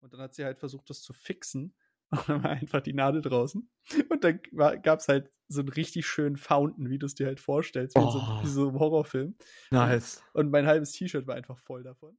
Und dann hat sie halt versucht, das zu fixen. Und dann war einfach die Nadel draußen. Und dann gab es halt so einen richtig schönen Fountain, wie du es dir halt vorstellst, wie, oh. so, wie so ein Horrorfilm. Nice. Und mein halbes T-Shirt war einfach voll davon.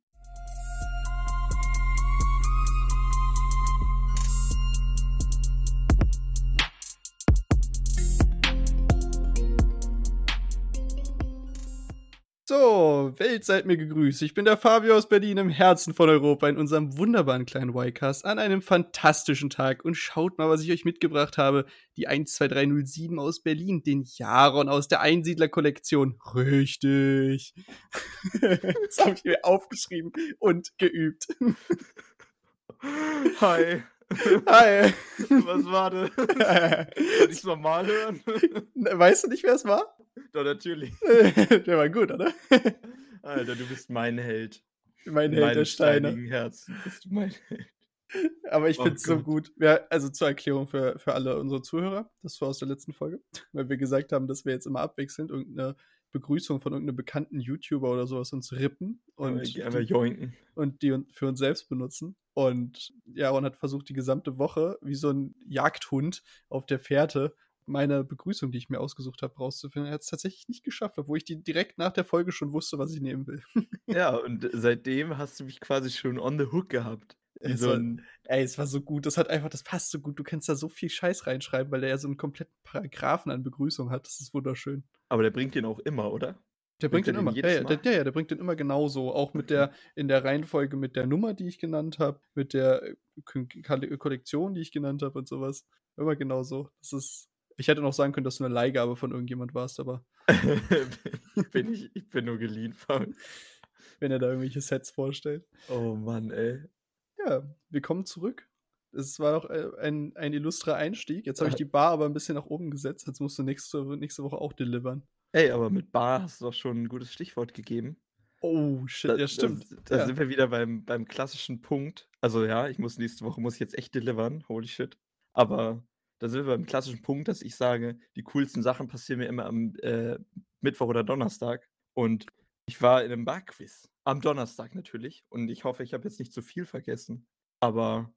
So, Welt seid mir gegrüßt. Ich bin der Fabio aus Berlin im Herzen von Europa in unserem wunderbaren kleinen Y-Cast an einem fantastischen Tag. Und schaut mal, was ich euch mitgebracht habe. Die 12307 aus Berlin, den Jaron aus der Einsiedler-Kollektion. Richtig. das habe ich mir aufgeschrieben und geübt. Hi. Hi. Was war das? Kann ich es normal hören? Weißt du nicht, wer es war? Doch, natürlich. Der war gut, oder? Alter, du bist mein Held. Mein Held der Steine. Herzen bist du mein Held. Aber ich oh finde es so gut. Ja, also zur Erklärung für, für alle unsere Zuhörer, das war aus der letzten Folge, weil wir gesagt haben, dass wir jetzt immer abwechselnd irgendeine Begrüßung von irgendeinem bekannten YouTuber oder sowas uns rippen und, ja, die, und die für uns selbst benutzen. Und Jaron hat versucht, die gesamte Woche wie so ein Jagdhund auf der Fährte meine Begrüßung, die ich mir ausgesucht habe, rauszufinden. Er hat es tatsächlich nicht geschafft, obwohl ich die direkt nach der Folge schon wusste, was ich nehmen will. ja, und seitdem hast du mich quasi schon on the hook gehabt. So war, ey, es war so gut. Das hat einfach, das passt so gut. Du kannst da so viel Scheiß reinschreiben, weil er ja so einen kompletten Paragraphen an Begrüßung hat. Das ist wunderschön. Aber der bringt den auch immer, oder? Der bringt, bringt den, den immer. Ja, ja, der, ja, der bringt den immer genauso. Auch mit der, in der Reihenfolge mit der Nummer, die ich genannt habe, mit der äh, Kollektion, die ich genannt habe und sowas. Immer genauso. Das ist, ich hätte noch sagen können, dass du eine Leihgabe von irgendjemand warst, aber. bin ich, ich bin nur geliehen von. Wenn er da irgendwelche Sets vorstellt. Oh Mann, ey. Ja, wir kommen zurück. Es war doch äh, ein, ein illustrer Einstieg. Jetzt habe ich die Bar aber ein bisschen nach oben gesetzt. Jetzt musst du nächste, nächste Woche auch delivern. Ey, aber mit Bar hast du doch schon ein gutes Stichwort gegeben. Oh, shit, da, ja, stimmt. Da, ja. sind wir wieder beim, beim klassischen Punkt. Also ja, ich muss nächste Woche muss ich jetzt echt delivern. Holy shit. Aber da sind wir beim klassischen Punkt, dass ich sage, die coolsten Sachen passieren mir immer am äh, Mittwoch oder Donnerstag. Und ich war in einem Barquiz. Am Donnerstag natürlich. Und ich hoffe, ich habe jetzt nicht zu viel vergessen. Aber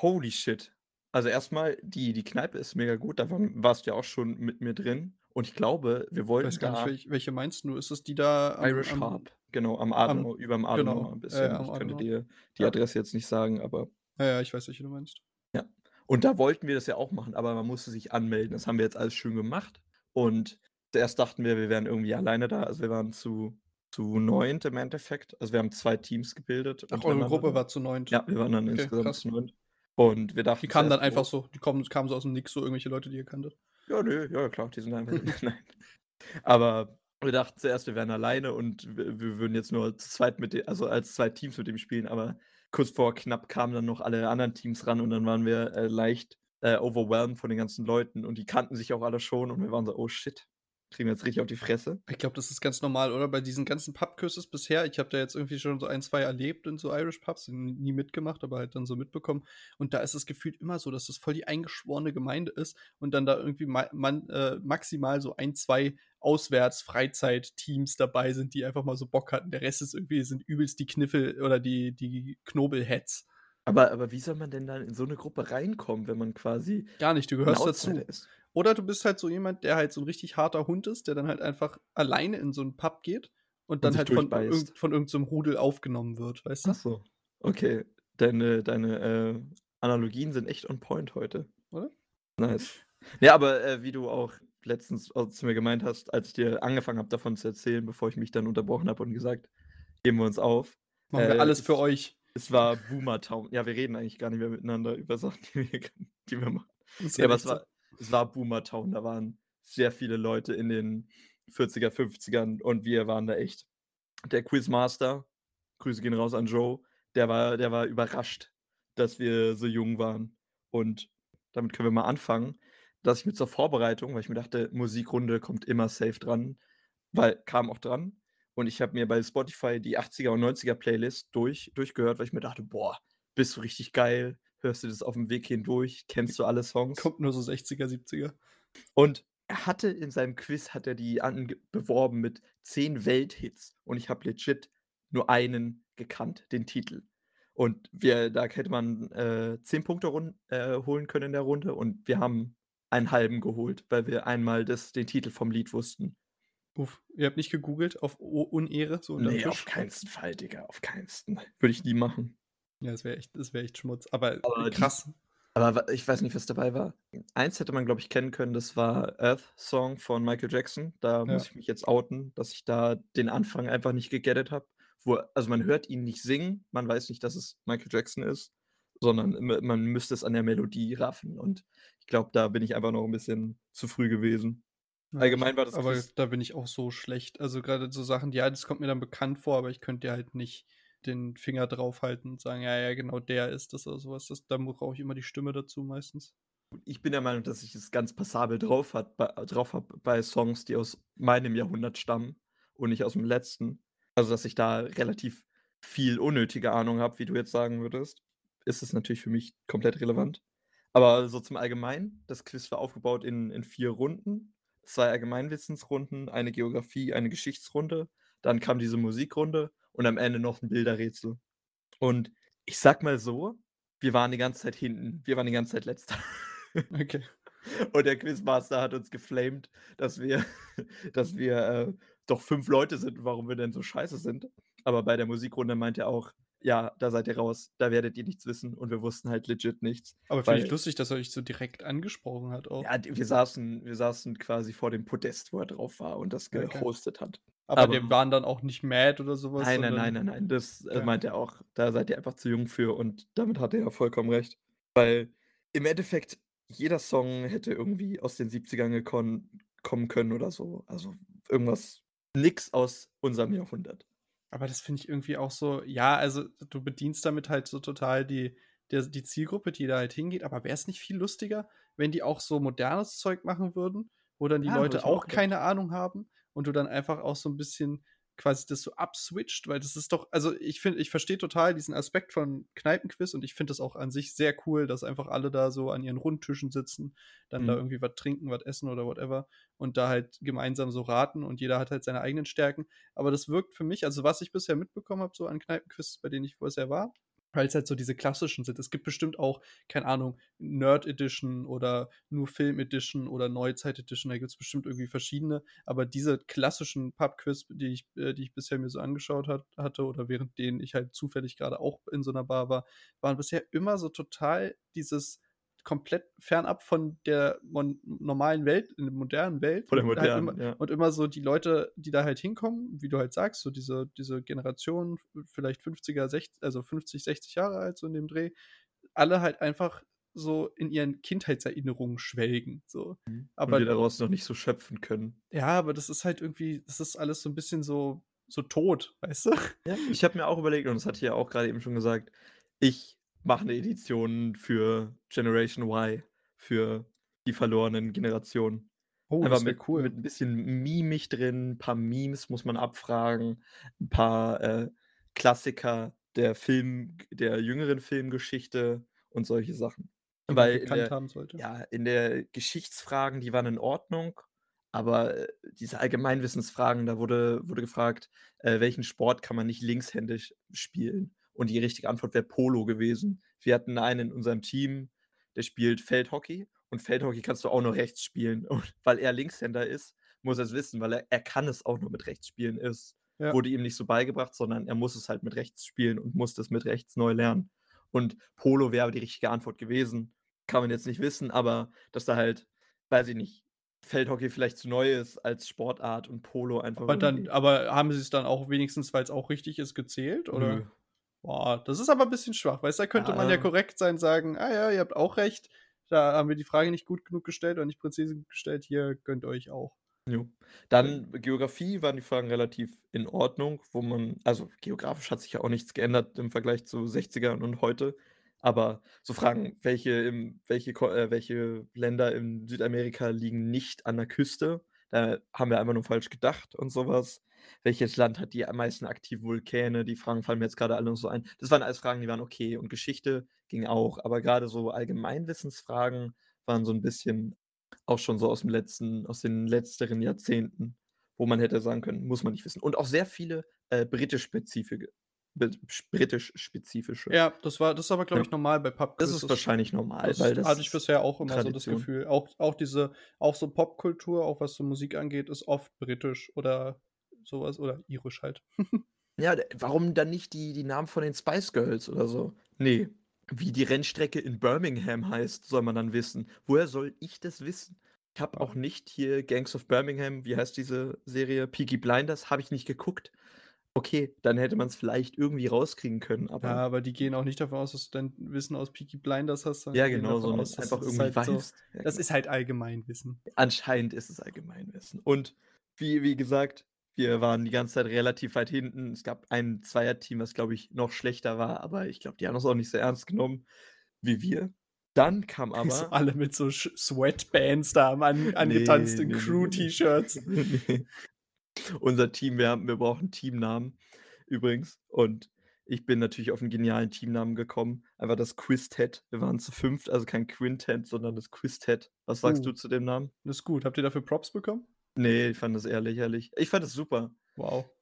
holy shit. Also erstmal, die, die Kneipe ist mega gut. Da warst du ja auch schon mit mir drin. Und ich glaube, wir wollten. Ich weiß gar nicht, welche meinst du? Ist es die da am, Irish am, Harp? Genau, am Adenauer, über dem Adenauer genau, ein bisschen. Äh, ich könnte dir die Adresse jetzt nicht sagen, aber. Ja, ja, ich weiß, welche du meinst. Ja. Und da wollten wir das ja auch machen, aber man musste sich anmelden. Das haben wir jetzt alles schön gemacht. Und zuerst dachten wir, wir wären irgendwie alleine da. Also wir waren zu, zu neunt im Endeffekt. Also wir haben zwei Teams gebildet. Ach, eure Gruppe war zu neunt. Ja, wir waren dann okay, insgesamt krass. zu neunt. Und wir dachten. Die kamen dann einfach so, die kamen, kamen so aus dem Nix, so irgendwelche Leute, die ihr kanntet. Ja, nö, ja, klar, die sind einfach. Nein. Aber wir dachten zuerst, wir wären alleine und wir, wir würden jetzt nur zu zweit mit dem, also als zwei Teams mit dem spielen, aber kurz vor knapp kamen dann noch alle anderen Teams ran und dann waren wir äh, leicht äh, overwhelmed von den ganzen Leuten und die kannten sich auch alle schon und wir waren so, oh shit, kriegen wir jetzt richtig auf die Fresse. Ich glaube, das ist ganz normal, oder? Bei diesen ganzen Pubküsses bisher, ich habe da jetzt irgendwie schon so ein, zwei erlebt in so Irish Pubs, nie mitgemacht, aber halt dann so mitbekommen. Und da ist es gefühlt immer so, dass das voll die eingeschworene Gemeinde ist und dann da irgendwie ma man, äh, maximal so ein, zwei Auswärts-Freizeit-Teams dabei sind, die einfach mal so Bock hatten. Der Rest ist irgendwie, sind übelst die Kniffel oder die, die Knobelheads. Aber, aber wie soll man denn dann in so eine Gruppe reinkommen, wenn man quasi. Gar nicht, du gehörst dazu. Ist? Oder du bist halt so jemand, der halt so ein richtig harter Hund ist, der dann halt einfach alleine in so einen Pub geht und dann und halt von, irgend, von irgendeinem so Rudel aufgenommen wird, weißt du? Ach so. Okay. Deine, deine äh, Analogien sind echt on point heute. Oder? Nice. Ja, aber äh, wie du auch letztens zu mir gemeint hast, als ich dir angefangen habe, davon zu erzählen, bevor ich mich dann unterbrochen habe und gesagt, geben wir uns auf. Machen äh, wir alles für euch. Es war Boomer Town. Ja, wir reden eigentlich gar nicht mehr miteinander über Sachen, die wir, die wir machen. Ja, aber es war, es war Boomer Town, da waren sehr viele Leute in den 40er, 50ern und wir waren da echt. Der Quizmaster, Grüße gehen raus an Joe, der war, der war überrascht, dass wir so jung waren. Und damit können wir mal anfangen, dass ich mit zur Vorbereitung, weil ich mir dachte, Musikrunde kommt immer safe dran, weil kam auch dran. Und ich habe mir bei Spotify die 80er und 90er Playlist durch, durchgehört, weil ich mir dachte, boah, bist du richtig geil, hörst du das auf dem Weg hindurch, kennst du alle Songs. Kommt nur so 60er, 70er. Und er hatte in seinem Quiz, hat er die beworben mit 10 Welthits und ich habe legit nur einen gekannt, den Titel. Und wir da hätte man, äh, 10 Punkte run äh, holen können in der Runde und wir haben einen halben geholt, weil wir einmal das den Titel vom Lied wussten. Uff, ihr habt nicht gegoogelt auf U Unehre, so unterm Ne, auf keinsten Fall, Digga, auf keinsten. Würde ich nie machen. Ja, das wäre echt das wäre echt Schmutz, aber Aber krass. aber ich weiß nicht, was dabei war. Eins hätte man, glaube ich, kennen können, das war Earth Song von Michael Jackson. Da muss ich mich jetzt outen, dass ich da den Anfang einfach nicht gegettet habe. Also, man hört ihn nicht singen, man weiß nicht, dass es Michael Jackson ist, sondern man müsste es an der Melodie raffen und ich glaube, da bin ich einfach noch ein bisschen zu früh gewesen. Allgemein war das aber Quiz da bin ich auch so schlecht. Also, gerade so Sachen, ja, das kommt mir dann bekannt vor, aber ich könnte ja halt nicht den Finger draufhalten und sagen: „Ja, ja, genau der ist das“ oder sowas. Das da brauche ich immer die Stimme dazu meistens. Ich bin der Meinung, dass ich es ganz passabel drauf hat drauf habe bei Songs, die aus meinem Jahrhundert stammen und nicht aus dem letzten. Also, dass ich da relativ viel unnötige Ahnung habe, wie du jetzt sagen würdest, ist es natürlich für mich komplett relevant. Aber so zum Allgemeinen, das Quiz war aufgebaut in in 4 Runden, 2 Allgemeinwissensrunden, eine Geografie, eine Geschichtsrunde, dann kam diese Musikrunde und am Ende noch ein Bilderrätsel. Und ich sag mal so, wir waren die ganze Zeit hinten. Wir waren die ganze Zeit Letzter. Okay. Und der Quizmaster hat uns geflamed, dass wir dass wir, äh, doch 5 Leute sind warum wir denn so scheiße sind. Aber bei der Musikrunde meint er auch: „Ja, da seid ihr raus. Da werdet ihr nichts wissen.“ Und wir wussten halt legit nichts. Aber finde ich lustig, dass er euch so direkt angesprochen hat auch. Ja, wir saßen wir saßen quasi vor dem Podest, wo er drauf war und das Okay. gehostet hat. Aber Aber die waren dann auch nicht mad oder sowas, Nein, nein, nein, nein, nein. Das, äh, meint er auch. Da seid ihr einfach zu jung für und damit hat er ja vollkommen recht. Weil im Endeffekt jeder Song hätte irgendwie aus den 70ern gekon kommen können oder so. Also irgendwas nix aus unserem Jahrhundert. Aber das finde ich irgendwie auch so, ja, also du bedienst damit halt so total die, der, die Zielgruppe, die da halt hingeht. Aber wäre es nicht viel lustiger, wenn die auch so modernes Zeug machen würden, wo dann die ja, Leute auch, auch keine Ahnung haben und du dann einfach auch so ein bisschen quasi das so abswitcht, weil das ist doch, also ich finde, ich verstehe total diesen Aspekt von Kneipenquiz und ich finde das auch an sich sehr cool, dass einfach alle da so an ihren Rundtischen sitzen, dann mhm. da irgendwie was trinken, was essen oder whatever und da halt gemeinsam so raten und jeder hat halt seine eigenen Stärken. Aber das wirkt für mich, also was ich bisher mitbekommen habe, so an Kneipenquiz, bei denen ich vorher war, weil es halt so diese klassischen sind. Es gibt bestimmt auch, keine Ahnung, Nerd Edition oder nur Film Edition oder Neuzeit Edition, da gibt es bestimmt irgendwie verschiedene, aber diese klassischen Pub-Quiz, die ich, äh, die ich bisher mir so angeschaut hat, hatte oder während denen ich halt zufällig gerade auch in so einer Bar war, waren bisher immer so total dieses komplett fernab von der normalen Welt, in der modernen Welt. Von der modernen, halt immer, ja. Und immer so die Leute, die da halt hinkommen, wie du halt sagst, so diese, diese Generation, vielleicht 50er, 60, also 50, 60 Jahre alt, so in dem Dreh, alle halt einfach so in ihren Kindheitserinnerungen schwelgen. So. Mhm. Aber und die daraus noch nicht so schöpfen können. Ja, aber das ist halt irgendwie, das ist alles so ein bisschen so, so tot, weißt du? Ja, ich habe mir auch überlegt, und das hatte ich ja auch gerade eben schon gesagt, ich mache eine Edition für Generation Y, für die verlorenen Generationen. Oh, Einfach mit, cool. mit ein bisschen Mimik drin, ein paar Memes muss man abfragen, ein paar äh, Klassiker der Film, der jüngeren Filmgeschichte und solche Sachen. Die Weil in der, haben sollte. ja, in der Geschichtsfragen, die waren in Ordnung, aber äh, diese Allgemeinwissensfragen, da wurde, wurde gefragt, äh, welchen Sport kann man nicht linkshändig spielen? Und die richtige Antwort wäre Polo gewesen. Wir hatten einen in unserem Team, der spielt Feldhockey. Und Feldhockey kannst du auch nur rechts spielen. Und weil er Linkshänder ist, muss er es wissen, weil er, er kann es auch nur mit rechts spielen. Es ja. wurde ihm nicht so beigebracht, sondern er muss es halt mit rechts spielen und muss das mit rechts neu lernen. Und Polo wäre die richtige Antwort gewesen. Kann man jetzt nicht wissen, aber dass da halt, weiß ich nicht, Feldhockey vielleicht zu neu ist als Sportart und Polo einfach. Aber, dann, aber haben sie es dann auch wenigstens, weil es auch richtig ist, gezählt? Oder? Nö. Boah, das ist aber ein bisschen schwach, weißt du, da könnte ja. man ja korrekt sein, sagen, ah ja, ihr habt auch recht, da haben wir die Frage nicht gut genug gestellt oder nicht präzise genug gestellt, hier gönnt euch auch. Jo. Dann Geografie waren die Fragen relativ in Ordnung, wo man, also geografisch hat sich ja auch nichts geändert im Vergleich zu 60ern und heute, aber so Fragen, welche, im, welche, äh, welche Länder in Südamerika liegen nicht an der Küste, da haben wir einfach nur falsch gedacht und sowas welches Land hat die meisten aktiven Vulkane? Die Fragen fallen mir jetzt gerade alle noch so ein. Das waren alles Fragen, die waren okay und Geschichte ging auch, aber gerade so Allgemeinwissensfragen waren so ein bisschen auch schon so aus dem letzten aus den letzteren Jahrzehnten, wo man hätte sagen können, muss man nicht wissen. Und auch sehr viele, äh, britisch-spezifische britisch-spezifische. Ja, das war das ist aber, glaube ich, normal bei Das ist wahrscheinlich normal, Das weil das hatte ich bisher auch immer so das Tradition. Gefühl. Auch auch diese auch so Popkultur, auch was so Musik angeht, ist oft britisch oder sowas oder irisch halt. Ja, warum dann nicht die die Namen von den Spice Girls oder so? Ne, wie die Rennstrecke in Birmingham heißt, soll man dann wissen. Woher soll ich das wissen? Ich habe auch nicht hier Gangs of Birmingham wie heißt diese Serie? Peaky Blinders, habe ich nicht geguckt. Okay, dann hätte man's vielleicht irgendwie rauskriegen können, Ja, aber aber die gehen auch nicht davon aus, dass du dein Wissen aus Peaky Blinders hast, Ja, genau, sondern aus, einfach irgendwie halt so weißt. Ja, das genau. ist halt Allgemeinwissen. Anscheinend ist es Allgemeinwissen. Und wie wie gesagt, wir waren die ganze Zeit relativ weit hinten. Es gab ein Zweierteam, was, glaube ich, noch schlechter war, aber ich glaube, die haben das auch nicht so ernst genommen wie wir. Dann kam So aber alle mit so Sweatbands da haben an angetanzt in ne, ne, ne, ne. Crew-T-Shirts. Ne. Unser Team, wir haben wir brauchen Teamnamen übrigens und ich bin natürlich auf 'n genialen Teamnamen gekommen, einfach das Quiztet. Wir waren zu 5., also kein Quintet, sondern das Quiztet. Was sagst du Uh. zu dem Namen? Das ist gut. Habt ihr dafür Props bekommen? Ne, ich fand das eher lächerlich. Ich fand das super. Wow.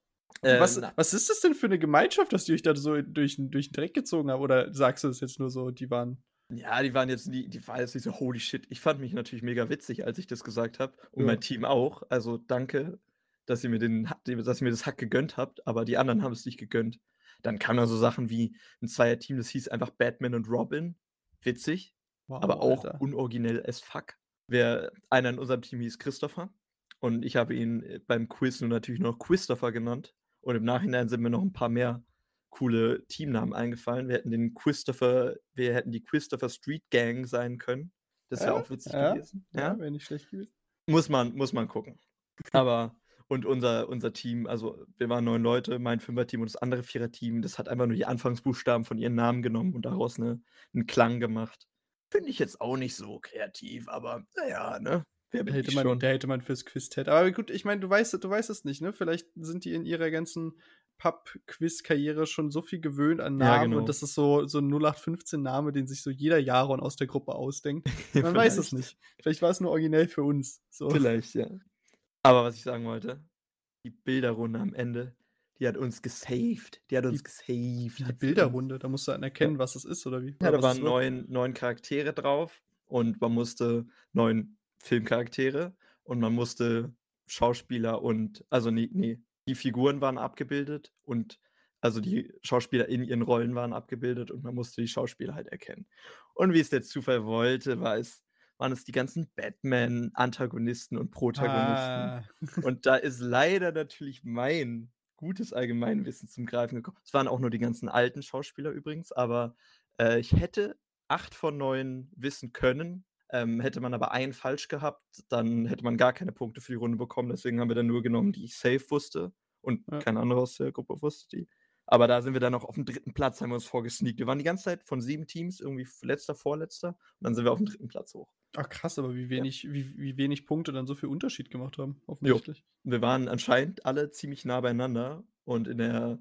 Äh, Was na was ist das denn für 'ne Gemeinschaft, dass die euch da so durch durch 'n Dreck gezogen haben? Oder sagst du das jetzt nur so, die waren Ja, die waren jetzt nie die war jetzt nicht so: „Holy shit.“ Ich fand mich natürlich mega witzig, als ich das gesagt habe und Ja. mein Team auch. Also, danke, dass ihr mir den dass ihr mir das Hack gegönnt habt, aber die anderen haben es nicht gegönnt. Dann kamen da so Sachen wie 'n Zweierteam, das hieß einfach Batman und Robin. Witzig, aber Wow, auch Alter. unoriginell as fuck. Wer einer in unserem Team hieß Christopher und ich habe ihn, äh, beim Quiz nur natürlich noch Quistopher genannt und im Nachhinein sind mir noch 'n paar mehr coole Teamnamen eingefallen. Wir hätten den Quistopher wir hätten die Quistopher Street Gang sein können. Das wäre Ja, auch witzig ja, gewesen. ja, Ja. wäre nicht schlecht gewesen. Muss man muss man gucken. Aber und unser unser Team also, wir waren 9 Leute, mein Fünferteam und das andere Viererteam, das hat einfach nur die Anfangsbuchstaben von ihren Namen genommen und daraus 'ne 'n Klang gemacht. Finde ich jetzt auch nicht so kreativ, aber na ja, ne? Wer bin hätte ich man schon? da hätte man fürs Quiztet aber gut, ich meine, du weißt du weißt es nicht, ne? Vielleicht sind die in ihrer ganzen Pub-Quiz-Karriere schon so viel gewöhnt an Ja, Namen genau. und das ist so so 'n 0815-Name, den sich so jeder Jaron aus der Gruppe ausdenkt. Man weiß es nicht. Vielleicht war es nur originell für uns, so. Vielleicht, ja. Aber was ich sagen wollte, die Bilderrunde am Ende, die hat uns gesaved. Die hat uns Die gesaved, die. Bilderrunde, da musst du dann Ja. erkennen, was es ist oder wie? Ja, da waren? 9 9 Charaktere drauf und man musste 9 Filmcharaktere und man musste Schauspieler und also, ne ne, die Figuren waren abgebildet und also, die Schauspieler in ihren Rollen waren abgebildet und man musste die Schauspieler halt erkennen. Und wie es der Zufall wollte, war es waren es die ganzen Batman-Antagonisten und Protagonisten. Ah. Und da ist leider natürlich mein gutes Allgemeinwissen zum Greifen gekommen. Es waren auch nur die ganzen alten Schauspieler übrigens, aber, äh, ich hätte 8 von 9 wissen können. Ähm, hätte man aber einen falsch gehabt, dann hätte man gar keine Punkte für die Runde bekommen. Deswegen haben wir dann nur genommen, die ich safe wusste und Ja. kein anderer aus der Gruppe wusste die. Aber da sind wir dann noch auf'm 3. Platz haben wir uns vorgesneakt. Wir waren die ganze Zeit von 7 Teams irgendwie letzter, vorletzter und dann sind wir auf'm 3. Platz hoch. Ach krass, aber wie Ja. wenig wie wie wenig Punkte dann so viel Unterschied gemacht haben, Jo. offensichtlich. Wir waren anscheinend alle ziemlich nah beieinander und in der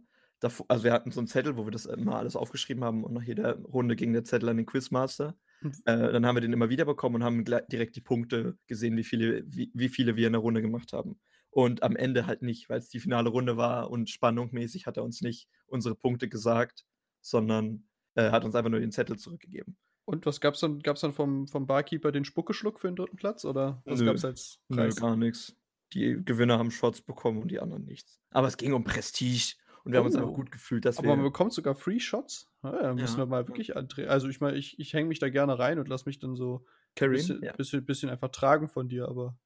also, wir hatten so 'n Zettel, wo wir das immer alles aufgeschrieben haben und nach jeder Runde ging der Zettel an den Quizmaster. Äh, dann haben wir den immer wieder bekommen und haben direkt die Punkte gesehen, wie viele wie wie viele wir in der Runde gemacht haben. Und am Ende halt nicht, weil's die finale Runde war und spannungmäßig hat er uns nicht unsere Punkte gesagt, sondern, äh, hat uns einfach nur den Zettel zurückgegeben. Und was gab's dann gab's dann vom vom Barkeeper den Spuckeschluck für den 3. Platz oder was Nö. gab's als Nö, Preis? gar nix. Die Gewinner haben Shots bekommen und die anderen nichts. Aber es ging um Prestige und wir haben uns einfach Oh. gut gefühlt, dass Aber man bekommt sogar Free Shots? Ah ja, müssen Ja, wir mal ja. wirklich andre also, ich meine, ich ich hänge mich da gerne rein und lasse mich dann so Carryen? bisschen Ja. bisschen bisschen einfach tragen von dir, aber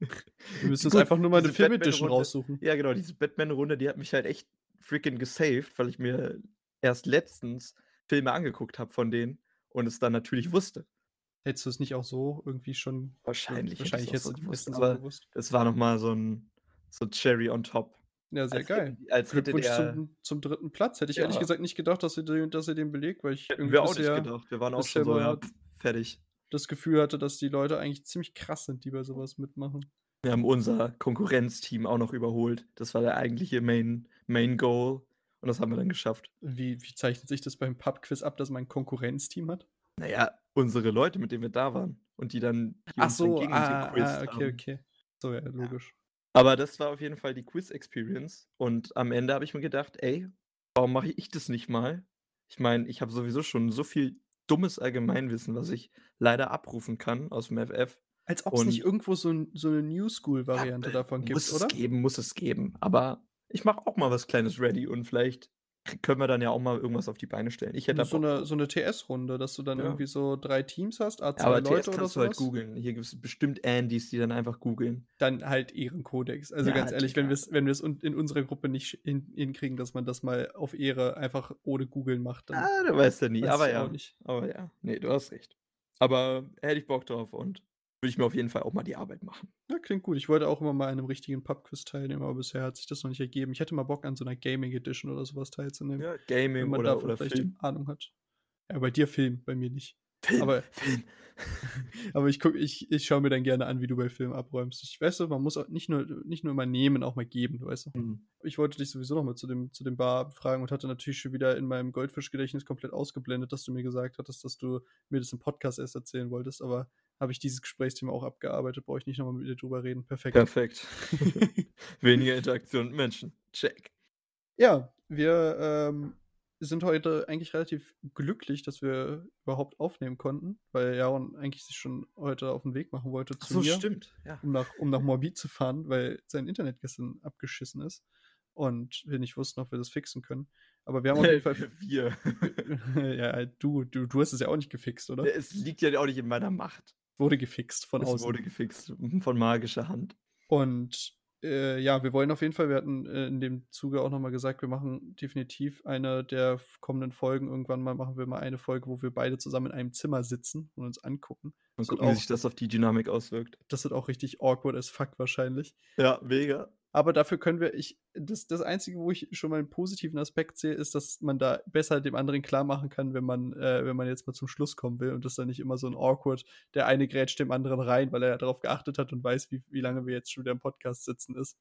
wir müssen uns einfach nur mal 'ne diese Film Edition raussuchen. ja genau, diese Batman-Runde, die hat mich halt echt freaking gesaved, weil ich mir erst letztens Filme angeguckt habe von denen und es dann natürlich wusste. Hättest du es nicht auch so irgendwie schon Wahrscheinlich wahrscheinlich ich's auch hättest so du gewusst, es aber gewusst. das war noch mal so 'n so Cherry on top. Ja, sehr Als geil. hätte als Glückwunsch der zum zum 3. Platz. Hätte ich ehrlich Ja. gesagt nicht gedacht, dass ihr den dass ihr den belegt, weil ich Hätten irgendwie wir auch nicht bisher gedacht. Wir waren auch schon so: „Ja, fertig.“ das Gefühl hatte, dass die Leute eigentlich ziemlich krass sind, die bei so was mitmachen. Wir haben unser Konkurrenzteam auch noch überholt. Das war der eigentliche Main Main Goal und das haben wir dann geschafft. Wie wie zeichnet sich das beim Pub-Quiz ab, dass man 'n Konkurrenzteam hat? Na ja, unsere Leute, mit denen wir da waren und die dann die Ach so, ah, ah, okay, haben. okay. So, ja, logisch. Aber das war auf jeden Fall die Quiz-Experience und am Ende habe ich mir gedacht: „Ey, warum mache ich das nicht mal? Ich meine, ich habe sowieso schon so viel dummes Allgemeinwissen, was ich leider abrufen kann aus dem FF. Als ob es nicht irgendwo so so 'ne New School-Variante davon gibt, muss es oder? geben, muss es geben. Aber ich mache auch mal was Kleines ready und vielleicht können wir dann ja auch mal irgendwas auf die Beine stellen. Ich hätte So 'ne drauf. so 'ne TS-Runde, dass du dann Ja. irgendwie so 3 Teams hast, à Ja, aber 2 Leute TS oder kannst so du halt googeln. Hier gibt's bestimmt Andys, die dann einfach googeln. Dann halt Ehrenkodex. Also, Ja, ganz ehrlich, wenn Digga. wir's wenn wir's in unserer Gruppe nicht hin hinkriegen, dass man das mal auf Ehre einfach ohne Googeln macht, dann Ah, du weißt ja nie. weiß Aber ja, nicht. aber ja. Ne, du hast recht. Aber hätte ich Bock drauf und würde ich mir auf jeden Fall auch mal die Arbeit machen. Ja, klingt gut. Ich wollte auch immer mal an 'nem richtigen Pub-Quiz teilnehmen, aber bisher hat sich das noch nicht ergeben. Ich hätte mal Bock, an so 'ner Gaming Edition oder so was teilzunehmen, Ja, wenn Gaming man oder davon oder vielleicht Film. Ahnung hat. Ja, bei dir Film, bei mir nicht. Film, Aber Film. aber ich gucke ich ich schaue mir dann gerne an, wie du bei Filmen abräumst. Ich weißt du, man muss auch nicht nur nicht nur immer nehmen, auch mal geben, weißt du? Mhm. Ich wollte dich sowieso noch mal zu dem zu dem Bar befragen und hatte natürlich schon wieder in meinem Goldfischgedächtnis komplett ausgeblendet, dass du mir gesagt hattest, dass du mir das im Podcast erst erzählen wolltest, aber habe ich dieses Gesprächsthema auch abgearbeitet, brauche ich nicht noch mal mit dir drüber reden. Perfekt. Perfekt. Weniger Interaktion mit Menschen. Check. Ja, wir, ähm, sind heute eigentlich relativ glücklich, dass wir überhaupt aufnehmen konnten, weil Jaron eigentlich sich schon heute auf 'n Weg machen wollte Ach zu so, mir, stimmt, ja. um nach um nach Moabit zu fahren, weil sein Internet gestern abgeschissen ist und wir nicht wussten, ob wir das fixen können. Aber wir haben auf jeden Fall Wir. Ja, du du du hast es ja auch nicht gefixt, oder? Es liegt ja auch nicht in meiner Macht. Wurde gefixt von Es außen. wurde gefixt, von magischer Hand. Und, äh, ja, wir wollen auf jeden Fall wir hatten, äh, in dem Zuge auch noch mal gesagt, wir machen definitiv eine der kommenden Folgen irgendwann mal machen wir mal eine Folge, wo wir beide zusammen in einem Zimmer sitzen und uns angucken. Wird gucken, wie auch sich das auf die Dynamik auswirkt. das wird auch richtig awkward as fuck wahrscheinlich. Ja, mega. Aber dafür können wir ich das das Einzige, wo ich schon mal 'n positiven Aspekt sehe, ist, dass man da besser dem anderen klarmachen kann, wenn man äh, wenn man jetzt mal zum Schluss kommen will und das dann nicht immer so 'n awkward der eine grätscht dem anderen rein, weil er darauf geachtet hat und weiß, wie wie lange wir jetzt schon wieder im Podcast sitzen ist.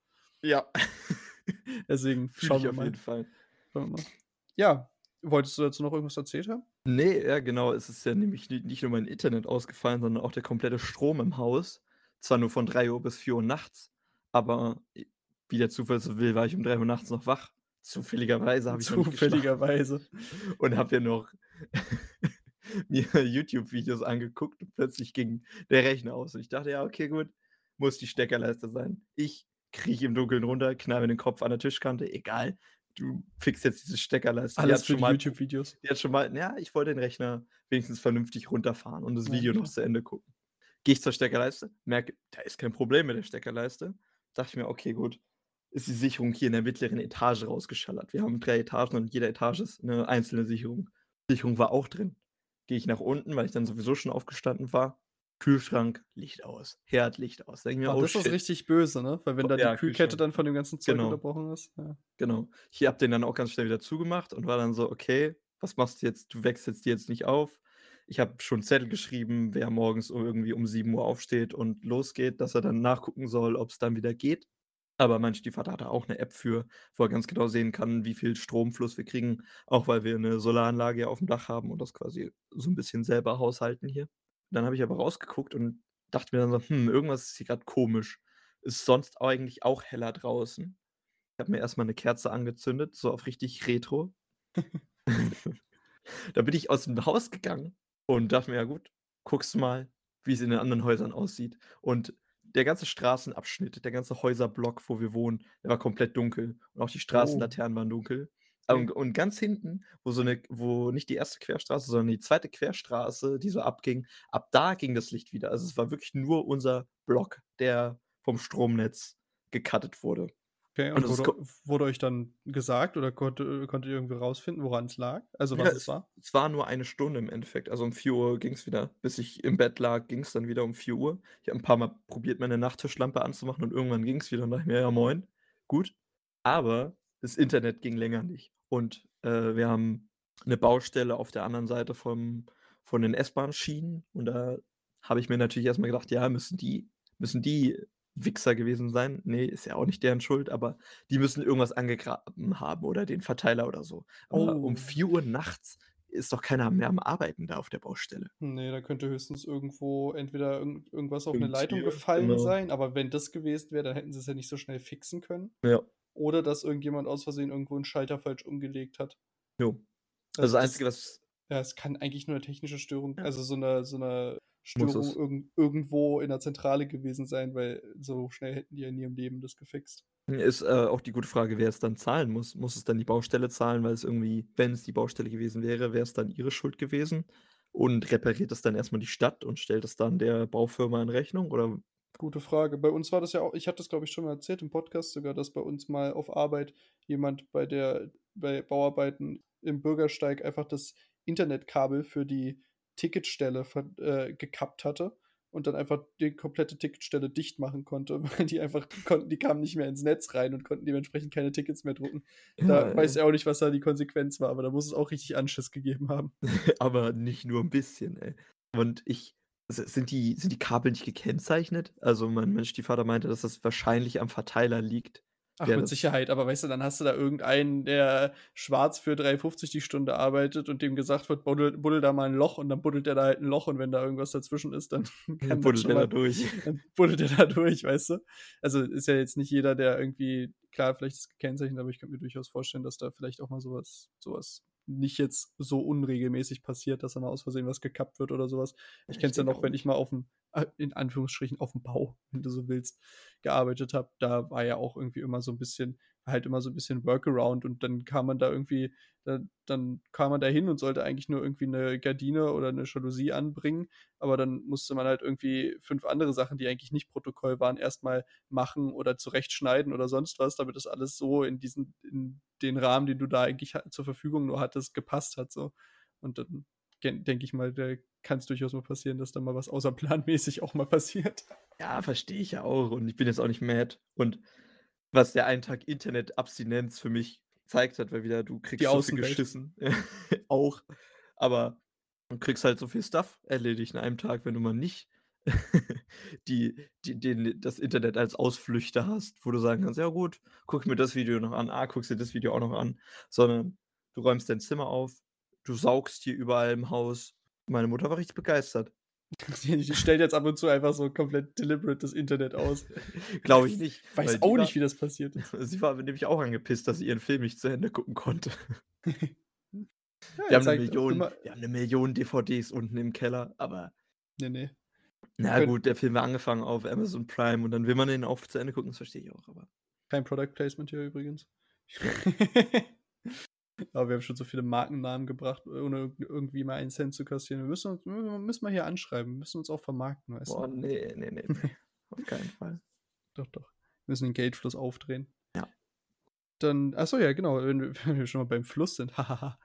Ja. Deswegen schauen wir auf mal. jeden Fall. Schauen wir mal. Ja, wolltest du dazu noch irgendwas erzählt haben? Ne, ja genau. Es ist ja nämlich ni nicht nur mein Internet ausgefallen, sondern auch der komplette Strom im Haus. Zwar nur von 3:00 bis 4:00 nachts, aber wie der Zufall so will, war ich um 3:00 nachts noch wach. Zufälligerweise habe ich noch. Zufälligerweise. Und habe ja noch mir YouTube-Videos angeguckt und plötzlich ging der Rechner aus. Und ich dachte: „Ja, okay, gut, muss die Steckerleiste sein.“ Ich krieche im Dunkeln runter, knall mir den Kopf an der Tischkante. Egal, du fixst jetzt diese Steckerleiste. Die Alles hat für schon die mal YouTube-Videos. die hat schon mal ja, ich wollte den Rechner wenigstens vernünftig runterfahren und das Ja, Video noch klar. zu Ende gucken. Gehe ich zur Steckerleiste, merke, da ist kein Problem mit der Steckerleiste. Dachte ich mir: „Okay, gut, ist die Sicherung hier in der mittleren Etage rausgeschallert.“ Wir haben 3 Etagen und jeder Etage ist 'ne einzelne Sicherung. Sicherung war auch drin. Gehe ich nach unten, weil ich dann sowieso schon aufgestanden war. Kühlschrank, Licht aus, Herd, Licht aus. Denke ich mir: Ah, „Oh das ist shit.“ richtig böse, ne? Weil wenn Oh, da die ja, Kühlkette dann von dem ganzen Zeug Genau. unterbrochen ist, ja. Genau. Ich habe den dann auch ganz schnell wieder zugemacht und war dann so: „Okay, was machst du jetzt? Du wechselst die jetzt nicht auf.“ Ich habe schon Zettel geschrieben, wer morgens irgendwie um 7:00 aufsteht und losgeht, dass er dann nachgucken soll, ob's dann wieder geht. Aber mein Stiefvater hat da auch 'ne App für, wo er ganz genau sehen kann, wie viel Stromfluss wir kriegen, auch weil wir 'ne Solaranlage ja aufm Dach haben und das quasi so 'n bisschen selber haushalten hier. Dann habe ich aber rausgeguckt und dachte mir dann so: „Hm, irgendwas ist hier grad komisch. Ist sonst eigentlich auch heller draußen?“ Ich habe mir erst mal 'ne Kerze angezündet, so auf richtig retro. Da bin ich aus dem Haus gegangen und dachte mir: „Ja gut, guckst du mal, wie's in den anderen Häusern aussieht.“ Und der ganze Straßenabschnitt, der ganze Häuserblock, wo wir wohnen, der war komplett dunkel und auch die Oh. Straßenlaternen waren dunkel. Und und ganz hinten, wo so 'ne wo nicht die 1. Querstraße, sondern die 2. Querstraße, die so abging, ab da ging das Licht wieder. Also, es war wirklich nur unser Block, der vom Stromnetz gecuttet wurde. Okay, Und und ist wurde wurde euch dann gesagt oder konnte konntet ihr irgendwie rausfinden, woran's lag? Also, Ja, was es es war? es war nur 1 Stunde im Endeffekt. Also, um 4:00 ging's wieder. Bis ich im Bett lag, ging's dann wieder um 4:00. Ich habe 'n paar Mal probiert, meine Nachttischlampe anzumachen und irgendwann ging's wieder und dachte ich mir: „Ja, moin, gut.“ Aber das Internet ging länger nicht. Und, äh, wir haben 'ne Baustelle auf der anderen Seite vom von den S-Bahn-Schienen und da habe ich mir natürlich erst mal gedacht: „Ja, müssen die müssen die Wichser gewesen sein.“ Ne, ist ja auch nicht deren Schuld, aber die müssen irgendwas angegraben haben oder den Verteiler oder so. Aber um Oh. 4:00 nachts ist doch keiner mehr am Arbeiten da auf der Baustelle. Ne, da könnte höchstens irgendwo entweder irgend irgendwas auf Irgend Leitung Tier, gefallen genau. sein, aber wenn das gewesen wäre, dann hätten sie's ja nicht so schnell fixen können. Ja. oder dass irgendjemand aus Versehen irgendwo einen Schalter falsch umgelegt hat. Jo. Also, also das Einzige, was. Ja, es kann eigentlich nur eine technische Störung, ja. also so eine, so eine Störung irg irgendwo in der Zentrale gewesen sein, weil so schnell hätten die ja nie im Leben das gefixt. Ist äh, auch die gute Frage, wer es dann zahlen muss. Muss es dann die Baustelle zahlen, weil es irgendwie, wenn es die Baustelle gewesen wäre, wäre es dann ihre Schuld gewesen? Und repariert das dann erstmal die Stadt und stellt es dann der Baufirma in Rechnung? Oder Gute Frage. Bei uns war das ja auch, ich hatte das glaube ich schon mal erzählt im Podcast sogar, dass bei uns mal auf Arbeit jemand bei der, bei Bauarbeiten im Bürgersteig einfach das Internetkabel für die Ticketstelle äh, gekappt hatte und dann einfach die komplette Ticketstelle dicht machen konnte, weil die einfach konnten, die kamen nicht mehr ins Netz rein und konnten dementsprechend keine Tickets mehr drucken. Da ja, weiß er auch nicht, was da die Konsequenz war, aber da muss es auch richtig Anschiss gegeben haben. aber nicht nur ein bisschen, ey. Und ich, sind die, sind die Kabel nicht gekennzeichnet? Also mein Mensch-Stiefvater meinte, dass das wahrscheinlich am Verteiler liegt. Ach, mit Sicherheit, aber weißt du, dann hast du da irgendeinen, der schwarz für 3,50 die Stunde arbeitet und dem gesagt wird, buddel, buddel da mal ein Loch und dann buddelt er da halt ein Loch und wenn da irgendwas dazwischen ist, dann kann buddelt er da durch. Dann buddelt er da durch, weißt du? Also ist ja jetzt nicht jeder, der irgendwie, klar, vielleicht ist gekennzeichnet, aber ich könnte mir durchaus vorstellen, dass da vielleicht auch mal sowas, sowas nicht jetzt so unregelmäßig passiert, dass da mal aus Versehen was gekappt wird oder sowas. Ich kenne es ja noch, wenn ich mal auf dem, äh, in Anführungsstrichen, auf dem Bau, wenn du so willst, gearbeitet habe. Da war ja auch irgendwie immer so ein bisschen, halt immer so ein bisschen Workaround und dann kam man da irgendwie, da, dann kam man da hin und sollte eigentlich nur irgendwie eine Gardine oder eine Jalousie anbringen, aber dann musste man halt irgendwie fünf andere Sachen, die eigentlich nicht Protokoll waren, erstmal machen oder zurechtschneiden oder sonst was, damit das alles so in diesen, in den Rahmen, den du da eigentlich zur Verfügung nur hattest, gepasst hat. So. Und dann denke ich mal, da kann es durchaus mal passieren, dass da mal was außerplanmäßig auch mal passiert. Ja, verstehe ich ja auch. Und ich bin jetzt auch nicht mad. Und was der einen Tag Internet-Abstinenz für mich gezeigt hat, weil wieder du kriegst Die so viel geschissen. auch. Aber du kriegst halt so viel Stuff erledigt in einem Tag, wenn du mal nicht die, die, den, das Internet als Ausflüchter hast, wo du sagen kannst, ja gut, guck mir das Video noch an, ah, guckst dir das Video auch noch an, sondern du räumst dein Zimmer auf, du saugst hier überall im Haus. Meine Mutter war richtig begeistert. Die stellt jetzt ab und zu einfach so komplett deliberate das Internet aus. Glaube ich nicht. Weiß auch nicht, wie das passiert ist. Sie war nämlich auch angepisst, dass sie ihren Film nicht zu Ende gucken konnte. ja, wir, haben eine Million, wir haben eine Million DVDs unten im Keller, aber. Nee, nee. Na gut, der Film war angefangen auf Amazon Prime und dann will man den auch zu Ende gucken, das verstehe ich auch, aber. Kein Product Placement hier übrigens. Aber wir haben schon so viele Markennamen gebracht, ohne irgendwie mal einen Cent zu kassieren. Wir müssen uns müssen wir hier anschreiben, wir müssen uns auch vermarkten, weißt Boah, du? nee, nee, nee, nee. Auf keinen Fall. Doch, doch. Wir müssen den Geldfluss aufdrehen. Ja. Dann, achso, ja, genau, wenn wir, wenn wir schon mal beim Fluss sind, hahaha.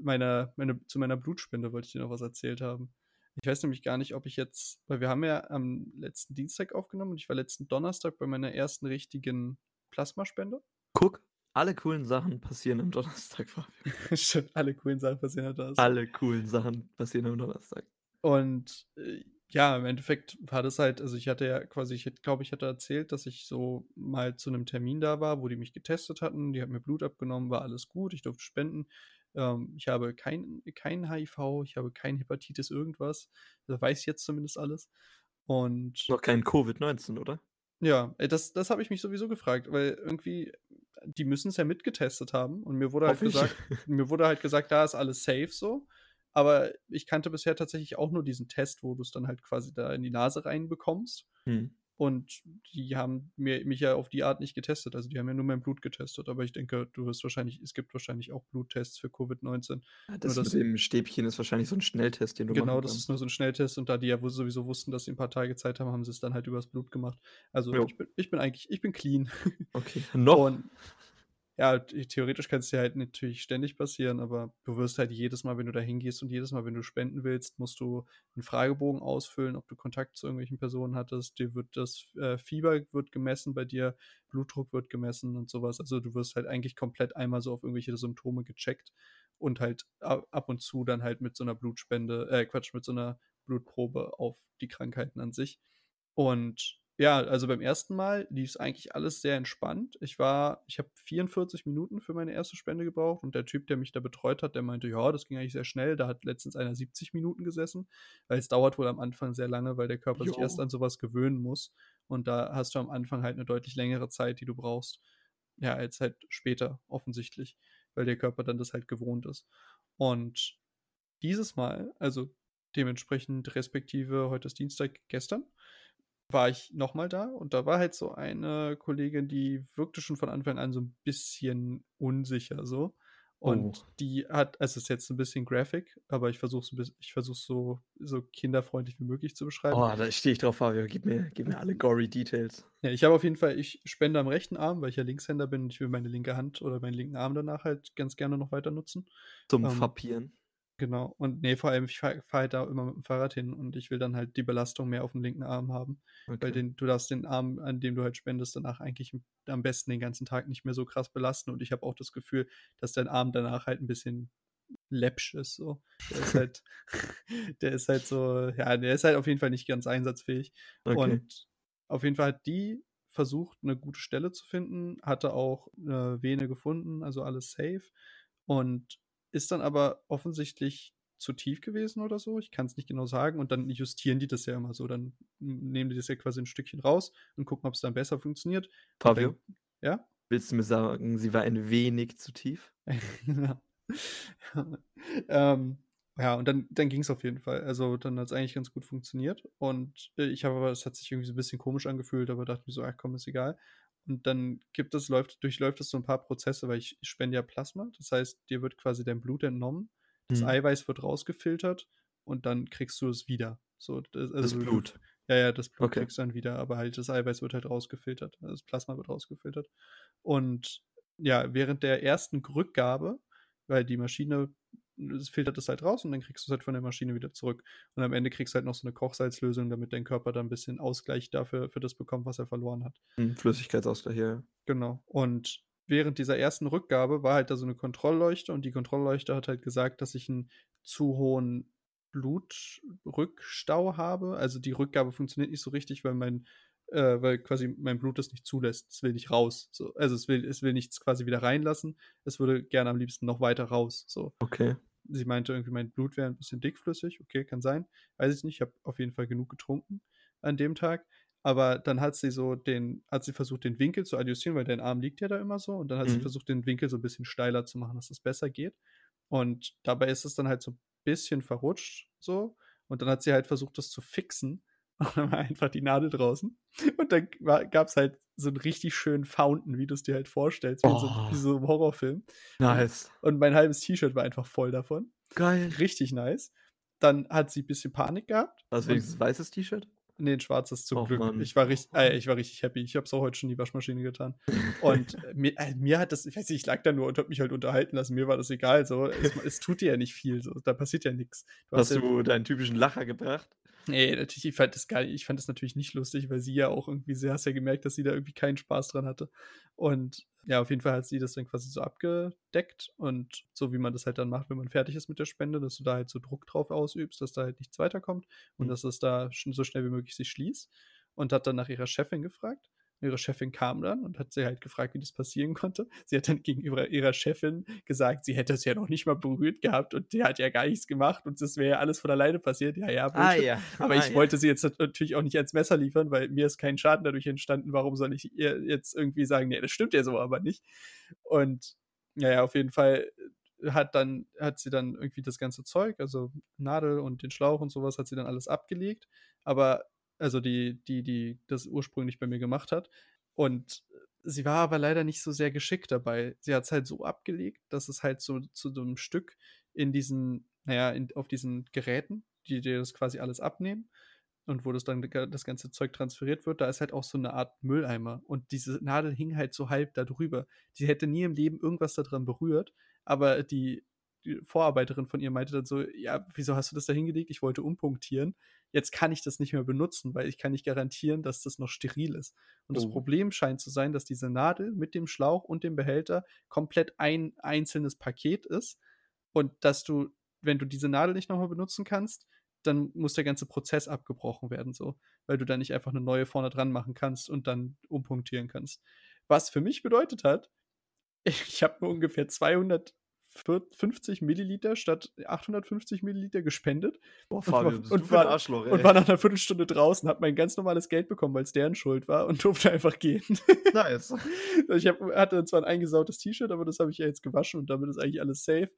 meine, meine, zu meiner Blutspende wollte ich dir noch was erzählt haben. Ich weiß nämlich gar nicht, ob ich jetzt, weil wir haben ja am letzten Dienstag aufgenommen und ich war letzten Donnerstag bei meiner ersten richtigen Plasmaspende. Guck, alle coolen Sachen passieren am Donnerstag, Stimmt, alle coolen Sachen passieren am Donnerstag. Alle coolen Sachen passieren am Donnerstag. Und äh, ja, im Endeffekt war das halt, also ich hatte ja quasi, ich glaube, ich hatte erzählt, dass ich so mal zu einem Termin da war, wo die mich getestet hatten, die haben mir Blut abgenommen, war alles gut, ich durfte spenden. Ähm, ich habe kein, kein HIV, ich habe kein Hepatitis irgendwas. Das weiß ich jetzt zumindest alles. Und. Noch kein Covid-19, oder? Ja, das, das habe ich mich sowieso gefragt, weil irgendwie, die müssen es ja mitgetestet haben und mir wurde halt gesagt, mir wurde halt gesagt, da ist alles safe so. Aber ich kannte bisher tatsächlich auch nur diesen Test, wo du es dann halt quasi da in die Nase reinbekommst. Hm. Und die haben mir, mich ja auf die Art nicht getestet. Also die haben ja nur mein Blut getestet. Aber ich denke, du wirst wahrscheinlich, es gibt wahrscheinlich auch Bluttests für Covid-19. Ja, das, das mit dem Stäbchen ist wahrscheinlich so ein Schnelltest, den du Genau, das ist nur so ein Schnelltest. Und da die ja sowieso wussten, dass sie ein paar Tage Zeit haben, haben sie es dann halt übers Blut gemacht. Also ich bin, ich bin, eigentlich, ich bin clean. Okay, noch? Und ja, theoretisch kann es dir halt natürlich ständig passieren, aber du wirst halt jedes Mal, wenn du da hingehst und jedes Mal, wenn du spenden willst, musst du einen Fragebogen ausfüllen, ob du Kontakt zu irgendwelchen Personen hattest. Dir wird das äh, Fieber wird gemessen bei dir, Blutdruck wird gemessen und sowas. Also du wirst halt eigentlich komplett einmal so auf irgendwelche Symptome gecheckt und halt ab und zu dann halt mit so einer Blutspende, äh, Quatsch, mit so einer Blutprobe auf die Krankheiten an sich. Und ja, also beim ersten Mal lief es eigentlich alles sehr entspannt. Ich war, ich habe 44 Minuten für meine erste Spende gebraucht und der Typ, der mich da betreut hat, der meinte, ja, das ging eigentlich sehr schnell. Da hat letztens einer 70 Minuten gesessen, weil es dauert wohl am Anfang sehr lange, weil der Körper jo. sich erst an sowas gewöhnen muss. Und da hast du am Anfang halt eine deutlich längere Zeit, die du brauchst. ja, als halt später offensichtlich, weil der Körper dann das halt gewohnt ist. Und dieses Mal, also dementsprechend respektive heute ist Dienstag, gestern, war ich nochmal da und da war halt so eine Kollegin, die wirkte schon von Anfang an so ein bisschen unsicher so. Und oh. die hat, also es ist jetzt ein bisschen graphic, aber ich versuche es ich versuch's so, so kinderfreundlich wie möglich zu beschreiben. Oh, da stehe ich drauf, Fabio. Gib mir, gib mir alle gory Details. Ja, ich habe auf jeden Fall, ich spende am rechten Arm, weil ich ja Linkshänder bin und ich will meine linke Hand oder meinen linken Arm danach halt ganz gerne noch weiter nutzen. Zum ähm, Fappieren. Genau. Und nee, vor allem, ich fahre fahr halt da immer mit dem Fahrrad hin und ich will dann halt die Belastung mehr auf dem linken Arm haben. Okay. Weil den, du darfst den Arm, an dem du halt spendest, danach eigentlich am besten den ganzen Tag nicht mehr so krass belasten. Und ich habe auch das Gefühl, dass dein Arm danach halt ein bisschen läppsch ist. So. Der ist halt, der ist halt so, ja, der ist halt auf jeden Fall nicht ganz einsatzfähig. Okay. Und auf jeden Fall hat die versucht, eine gute Stelle zu finden, hatte auch eine Vene gefunden, also alles safe. Und ist dann aber offensichtlich zu tief gewesen oder so. Ich kann es nicht genau sagen. Und dann justieren die das ja immer so. Dann nehmen die das ja quasi ein Stückchen raus und gucken, ob es dann besser funktioniert. Fabio? ja? Willst du mir sagen, sie war ein wenig zu tief? ja. ähm, ja, und dann, dann ging es auf jeden Fall. Also dann hat es eigentlich ganz gut funktioniert. Und äh, ich habe aber, es hat sich irgendwie so ein bisschen komisch angefühlt, aber dachte mir so, ach komm, ist egal. Und dann gibt es, läuft, durchläuft es so ein paar Prozesse, weil ich spende ja Plasma. Das heißt, dir wird quasi dein Blut entnommen, das mhm. Eiweiß wird rausgefiltert und dann kriegst du es wieder. So, das, also das Blut. Ja, ja, das Blut okay. kriegst du dann wieder, aber halt das Eiweiß wird halt rausgefiltert. Also das Plasma wird rausgefiltert. Und ja, während der ersten Rückgabe, weil die Maschine filtert es halt raus und dann kriegst du es halt von der Maschine wieder zurück. Und am Ende kriegst du halt noch so eine Kochsalzlösung, damit dein Körper da ein bisschen Ausgleich dafür für das bekommt, was er verloren hat. Hm, Flüssigkeitsausgleich, ja. Genau. Und während dieser ersten Rückgabe war halt da so eine Kontrollleuchte und die Kontrollleuchte hat halt gesagt, dass ich einen zu hohen Blutrückstau habe. Also die Rückgabe funktioniert nicht so richtig, weil mein äh, weil quasi mein Blut das nicht zulässt. Es will nicht raus. So. Also es will, es will nichts quasi wieder reinlassen. Es würde gerne am liebsten noch weiter raus. So. Okay. Sie meinte irgendwie, mein Blut wäre ein bisschen dickflüssig. Okay, kann sein. Weiß ich nicht. Ich habe auf jeden Fall genug getrunken an dem Tag. Aber dann hat sie so den, hat sie versucht, den Winkel zu adjustieren, weil dein Arm liegt ja da immer so. Und dann hat mhm. sie versucht, den Winkel so ein bisschen steiler zu machen, dass es besser geht. Und dabei ist es dann halt so ein bisschen verrutscht so. Und dann hat sie halt versucht, das zu fixen. Und dann war einfach die Nadel draußen. Und dann gab es halt so einen richtig schönen Fountain, wie du es dir halt vorstellst, wie, oh. so, wie so ein Horrorfilm. Nice. Und mein halbes T-Shirt war einfach voll davon. Geil. Richtig nice. Dann hat sie ein bisschen Panik gehabt. Was wenigstens weißes T-Shirt? Nee, ein schwarzes zum oh, Glück. Ich war, richtig, äh, ich war richtig happy. Ich habe es auch heute schon in die Waschmaschine getan. Und äh, mir, äh, mir, hat das, ich weiß nicht, ich lag da nur und habe mich halt unterhalten lassen. Mir war das egal. So. Es, es tut dir ja nicht viel. So. Da passiert ja nichts. Hast, hast du deinen typischen Lacher gebracht? Nee, natürlich, ich fand das geil. Ich fand das natürlich nicht lustig, weil sie ja auch irgendwie, sie hast ja gemerkt, dass sie da irgendwie keinen Spaß dran hatte. Und ja, auf jeden Fall hat sie das dann quasi so abgedeckt und so wie man das halt dann macht, wenn man fertig ist mit der Spende, dass du da halt so Druck drauf ausübst, dass da halt nichts weiterkommt und mhm. dass es da so schnell wie möglich sich schließt. Und hat dann nach ihrer Chefin gefragt ihre Chefin kam dann und hat sie halt gefragt, wie das passieren konnte. Sie hat dann gegenüber ihrer Chefin gesagt, sie hätte es ja noch nicht mal berührt gehabt und die hat ja gar nichts gemacht und das wäre ja alles von alleine passiert. Ja, ja, ah, ja. Aber ah, ich ja. wollte sie jetzt natürlich auch nicht ans Messer liefern, weil mir ist kein Schaden dadurch entstanden. Warum soll ich ihr jetzt irgendwie sagen, nee, das stimmt ja so aber nicht. Und ja, auf jeden Fall hat dann, hat sie dann irgendwie das ganze Zeug, also Nadel und den Schlauch und sowas, hat sie dann alles abgelegt. Aber also die, die, die das ursprünglich bei mir gemacht hat. Und sie war aber leider nicht so sehr geschickt dabei. Sie hat es halt so abgelegt, dass es halt so zu so einem Stück in diesen, naja, in, auf diesen Geräten, die dir das quasi alles abnehmen und wo das dann das ganze Zeug transferiert wird, da ist halt auch so eine Art Mülleimer. Und diese Nadel hing halt so halb da drüber. Sie hätte nie im Leben irgendwas daran berührt, aber die, die Vorarbeiterin von ihr meinte dann so, ja, wieso hast du das da hingelegt? Ich wollte umpunktieren jetzt kann ich das nicht mehr benutzen, weil ich kann nicht garantieren, dass das noch steril ist. Und oh. das Problem scheint zu sein, dass diese Nadel mit dem Schlauch und dem Behälter komplett ein einzelnes Paket ist und dass du, wenn du diese Nadel nicht nochmal benutzen kannst, dann muss der ganze Prozess abgebrochen werden, so, weil du da nicht einfach eine neue vorne dran machen kannst und dann umpunktieren kannst. Was für mich bedeutet hat, ich, ich habe nur ungefähr 200 50 Milliliter statt 850 Milliliter gespendet. Boah, Fabio, und, war, und, war, Arschloch, und war nach einer Viertelstunde draußen, hat mein ganz normales Geld bekommen, weil es deren Schuld war und durfte einfach gehen. Nice. ich hab, hatte zwar ein eingesautes T-Shirt, aber das habe ich ja jetzt gewaschen und damit ist eigentlich alles safe.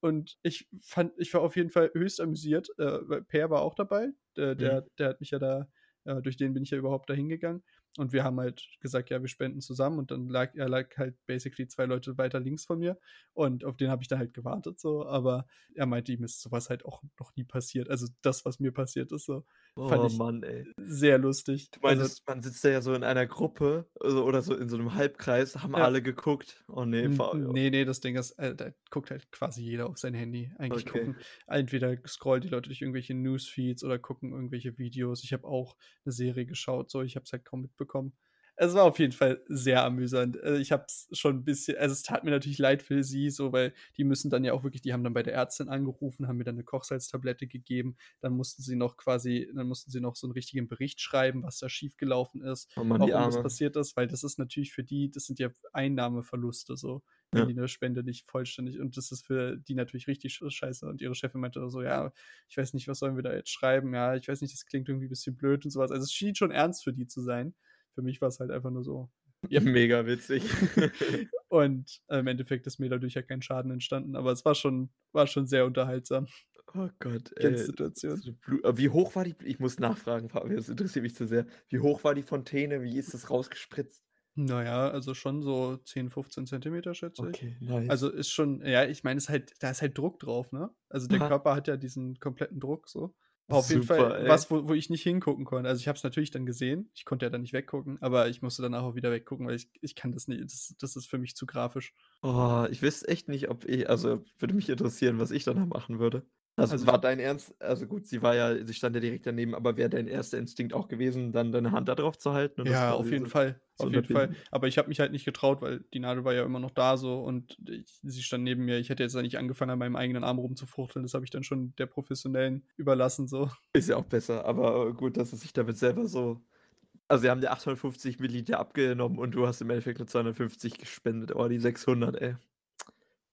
Und ich fand, ich war auf jeden Fall höchst amüsiert. Äh, per war auch dabei. Der, der, mhm. der hat mich ja da, äh, durch den bin ich ja überhaupt da hingegangen. Und wir haben halt gesagt, ja, wir spenden zusammen. Und dann lag er lag halt basically zwei Leute weiter links von mir. Und auf den habe ich dann halt gewartet, so. Aber er meinte, ihm ist sowas halt auch noch nie passiert. Also das, was mir passiert ist, so. Oh fand ich Mann, ey. Sehr lustig. Du meinst, also, man sitzt da ja so in einer Gruppe also, oder so in so einem Halbkreis, haben ja. alle geguckt. Oh nee, Fabio. Nee, nee, das Ding ist, äh, da guckt halt quasi jeder auf sein Handy. Eigentlich okay. gucken. Entweder scrollen die Leute durch irgendwelche Newsfeeds oder gucken irgendwelche Videos. Ich habe auch eine Serie geschaut, so. Ich habe es halt kaum mitbekommen es war auf jeden Fall sehr amüsant. Also ich habe es schon ein bisschen, also es tat mir natürlich leid für sie, so, weil die müssen dann ja auch wirklich, die haben dann bei der Ärztin angerufen, haben mir dann eine Kochsalztablette gegeben, dann mussten sie noch quasi, dann mussten sie noch so einen richtigen Bericht schreiben, was da schiefgelaufen ist, oh Mann, warum das passiert ist, weil das ist natürlich für die, das sind ja Einnahmeverluste so, wenn ja. die eine Spende nicht vollständig und das ist für die natürlich richtig scheiße und ihre Chefin meinte so, ja, ich weiß nicht, was sollen wir da jetzt schreiben, ja, ich weiß nicht, das klingt irgendwie ein bisschen blöd und sowas, also es schien schon ernst für die zu sein. Für mich war es halt einfach nur so. Ja, mega witzig. und äh, im Endeffekt ist mir dadurch ja kein Schaden entstanden, aber es war schon, war schon sehr unterhaltsam. Oh Gott, ey. Situation. Wie hoch war die? Ich muss nachfragen, Fabio, das interessiert mich zu sehr. Wie hoch war die Fontäne? Wie ist das rausgespritzt? Naja, also schon so 10, 15 Zentimeter, schätze ich. Okay, nice. Also ist schon, ja, ich meine, es halt, da ist halt Druck drauf, ne? Also der Aha. Körper hat ja diesen kompletten Druck so. War auf jeden Fall ey. was, wo, wo ich nicht hingucken konnte. Also ich habe es natürlich dann gesehen, ich konnte ja dann nicht weggucken, aber ich musste danach auch wieder weggucken, weil ich, ich kann das nicht, das, das ist für mich zu grafisch. Oh, ich wüsste echt nicht, ob ich, also würde mich interessieren, was ich danach machen würde. Also, also war dein Ernst, also gut, sie war ja, sie stand ja direkt daneben, aber wäre dein erster Instinkt auch gewesen, dann deine Hand da drauf zu halten? ja, auf jeden so Fall. Auf jeden Fall. Aber ich habe mich halt nicht getraut, weil die Nadel war ja immer noch da so und ich, sie stand neben mir. Ich hätte jetzt nicht angefangen, an meinem eigenen Arm rumzufuchteln. Das habe ich dann schon der Professionellen überlassen so. Ist ja auch besser, aber gut, dass es sich damit selber so. Also, sie haben dir 850 Milliliter abgenommen und du hast im Endeffekt nur 250 gespendet. Oh, die 600, ey.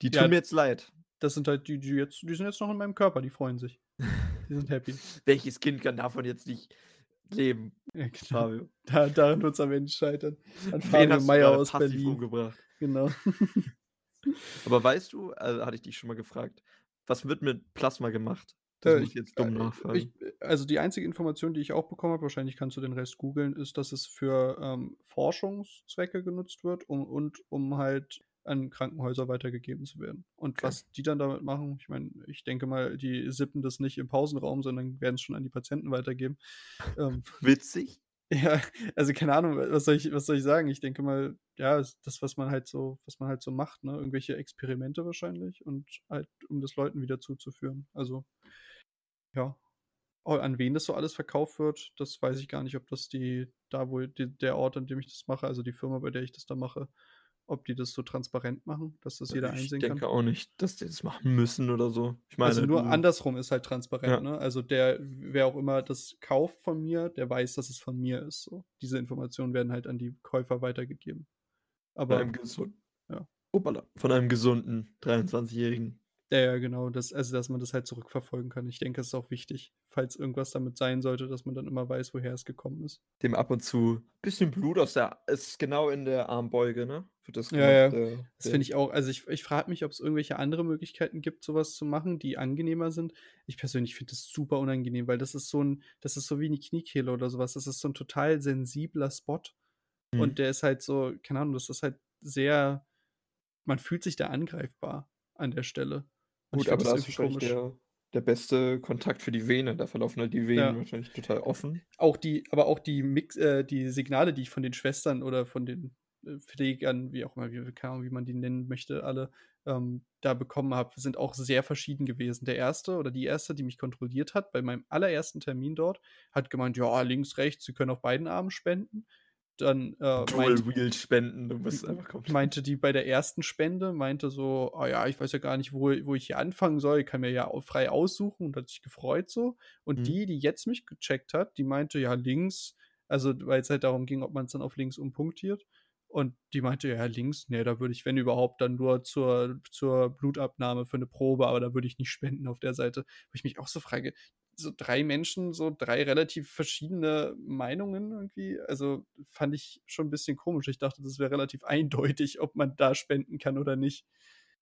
Die tun ja, mir jetzt leid das sind halt die, die jetzt, die sind jetzt noch in meinem Körper, die freuen sich. Die sind happy. Welches Kind kann davon jetzt nicht leben? Ja, genau. Da, daran wird es am Ende scheitern. An Fabio Meier aus Berlin. Umgebracht. Genau. Aber weißt du, also hatte ich dich schon mal gefragt, was wird mit Plasma gemacht? Das äh, muss ich jetzt dumm äh, nachfragen. Ich, also die einzige Information, die ich auch bekommen habe, wahrscheinlich kannst du den Rest googeln, ist, dass es für ähm, Forschungszwecke genutzt wird um, und um halt an Krankenhäuser weitergegeben zu werden. Und okay. was die dann damit machen, ich meine, ich denke mal, die sippen das nicht im Pausenraum, sondern werden es schon an die Patienten weitergeben. Ähm, Witzig. Ja, also keine Ahnung, was soll ich, was soll ich sagen? Ich denke mal, ja, das, was man halt so, was man halt so macht, ne? Irgendwelche Experimente wahrscheinlich und halt, um das Leuten wieder zuzuführen. Also, ja. An wen das so alles verkauft wird, das weiß ich gar nicht, ob das die, da wo die, der Ort, an dem ich das mache, also die Firma, bei der ich das da mache, ob die das so transparent machen, dass das jeder ich einsehen kann. Ich denke auch nicht, dass die das machen müssen oder so. Ich meine, also nur andersrum ist halt transparent. Ja. Ne? Also der, wer auch immer das kauft von mir, der weiß, dass es von mir ist. So. Diese Informationen werden halt an die Käufer weitergegeben. Aber von einem, gesund ja. Opala, von einem gesunden 23-Jährigen. Ja, ja, genau. Das, also, dass man das halt zurückverfolgen kann. Ich denke, es ist auch wichtig, falls irgendwas damit sein sollte, dass man dann immer weiß, woher es gekommen ist. Dem ab und zu ein bisschen Blut aus der, ist genau in der Armbeuge, ne? Für das ja, ja. Der, das finde ich auch. Also, ich, ich frage mich, ob es irgendwelche andere Möglichkeiten gibt, sowas zu machen, die angenehmer sind. Ich persönlich finde das super unangenehm, weil das ist so ein, das ist so wie eine Kniekehle oder sowas. Das ist so ein total sensibler Spot. Mhm. Und der ist halt so, keine Ahnung, das ist halt sehr, man fühlt sich da angreifbar an der Stelle. Gut, aber da ist wahrscheinlich der, der beste Kontakt für die Vene. Da verlaufen halt die Venen ja. wahrscheinlich total offen. Auch die, aber auch die Mix, äh, die Signale, die ich von den Schwestern oder von den äh, Pflegern, wie auch immer, wie, wie man die nennen möchte, alle ähm, da bekommen habe, sind auch sehr verschieden gewesen. Der erste oder die erste, die mich kontrolliert hat, bei meinem allerersten Termin dort, hat gemeint, ja, links, rechts, sie können auf beiden Armen spenden dann äh, meinte, Wheel spenden, du bist einfach komplett. Meinte die bei der ersten Spende, meinte so, oh ja, ich weiß ja gar nicht, wo, wo ich hier anfangen soll, ich kann mir ja frei aussuchen und hat sich gefreut so. Und mhm. die, die jetzt mich gecheckt hat, die meinte, ja, links, also weil es halt darum ging, ob man es dann auf links umpunktiert. Und die meinte, ja, links, nee, da würde ich, wenn überhaupt, dann nur zur, zur Blutabnahme für eine Probe, aber da würde ich nicht spenden auf der Seite. Wo ich mich auch so frage, so drei Menschen, so drei relativ verschiedene Meinungen irgendwie. Also fand ich schon ein bisschen komisch. Ich dachte, das wäre relativ eindeutig, ob man da spenden kann oder nicht.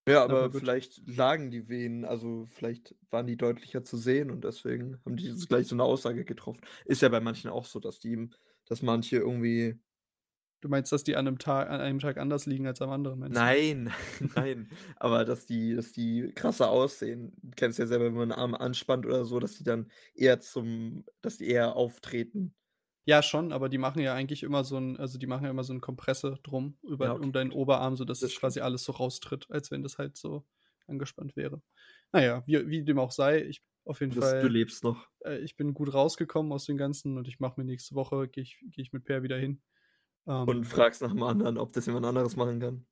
Ja, aber, aber vielleicht lagen die Venen, also vielleicht waren die deutlicher zu sehen und deswegen haben die jetzt gleich so eine Aussage getroffen. Ist ja bei manchen auch so, dass die, dass manche irgendwie. Du meinst, dass die an einem Tag, an einem Tag anders liegen als am anderen, meinst Nein, nein. aber dass die, dass die krasser aussehen. Du kennst ja selber, wenn man einen Arm anspannt oder so, dass die dann eher zum, dass die eher auftreten. Ja, schon, aber die machen ja eigentlich immer so ein, also die machen ja immer so 'n Kompresse drum über Ja, um deinen Oberarm, sodass Das quasi alles so raustritt, als wenn das halt so angespannt wäre. Na ja, wie wie dem auch sei, ich auf jeden Das du lebst noch. äh, ich bin gut rausgekommen aus dem Ganzen und ich mache mir nächste Woche gehe ich gehe ich mit Per wieder hin. Und ähm fragst nach 'm anderen, ob das jemand anderes machen kann?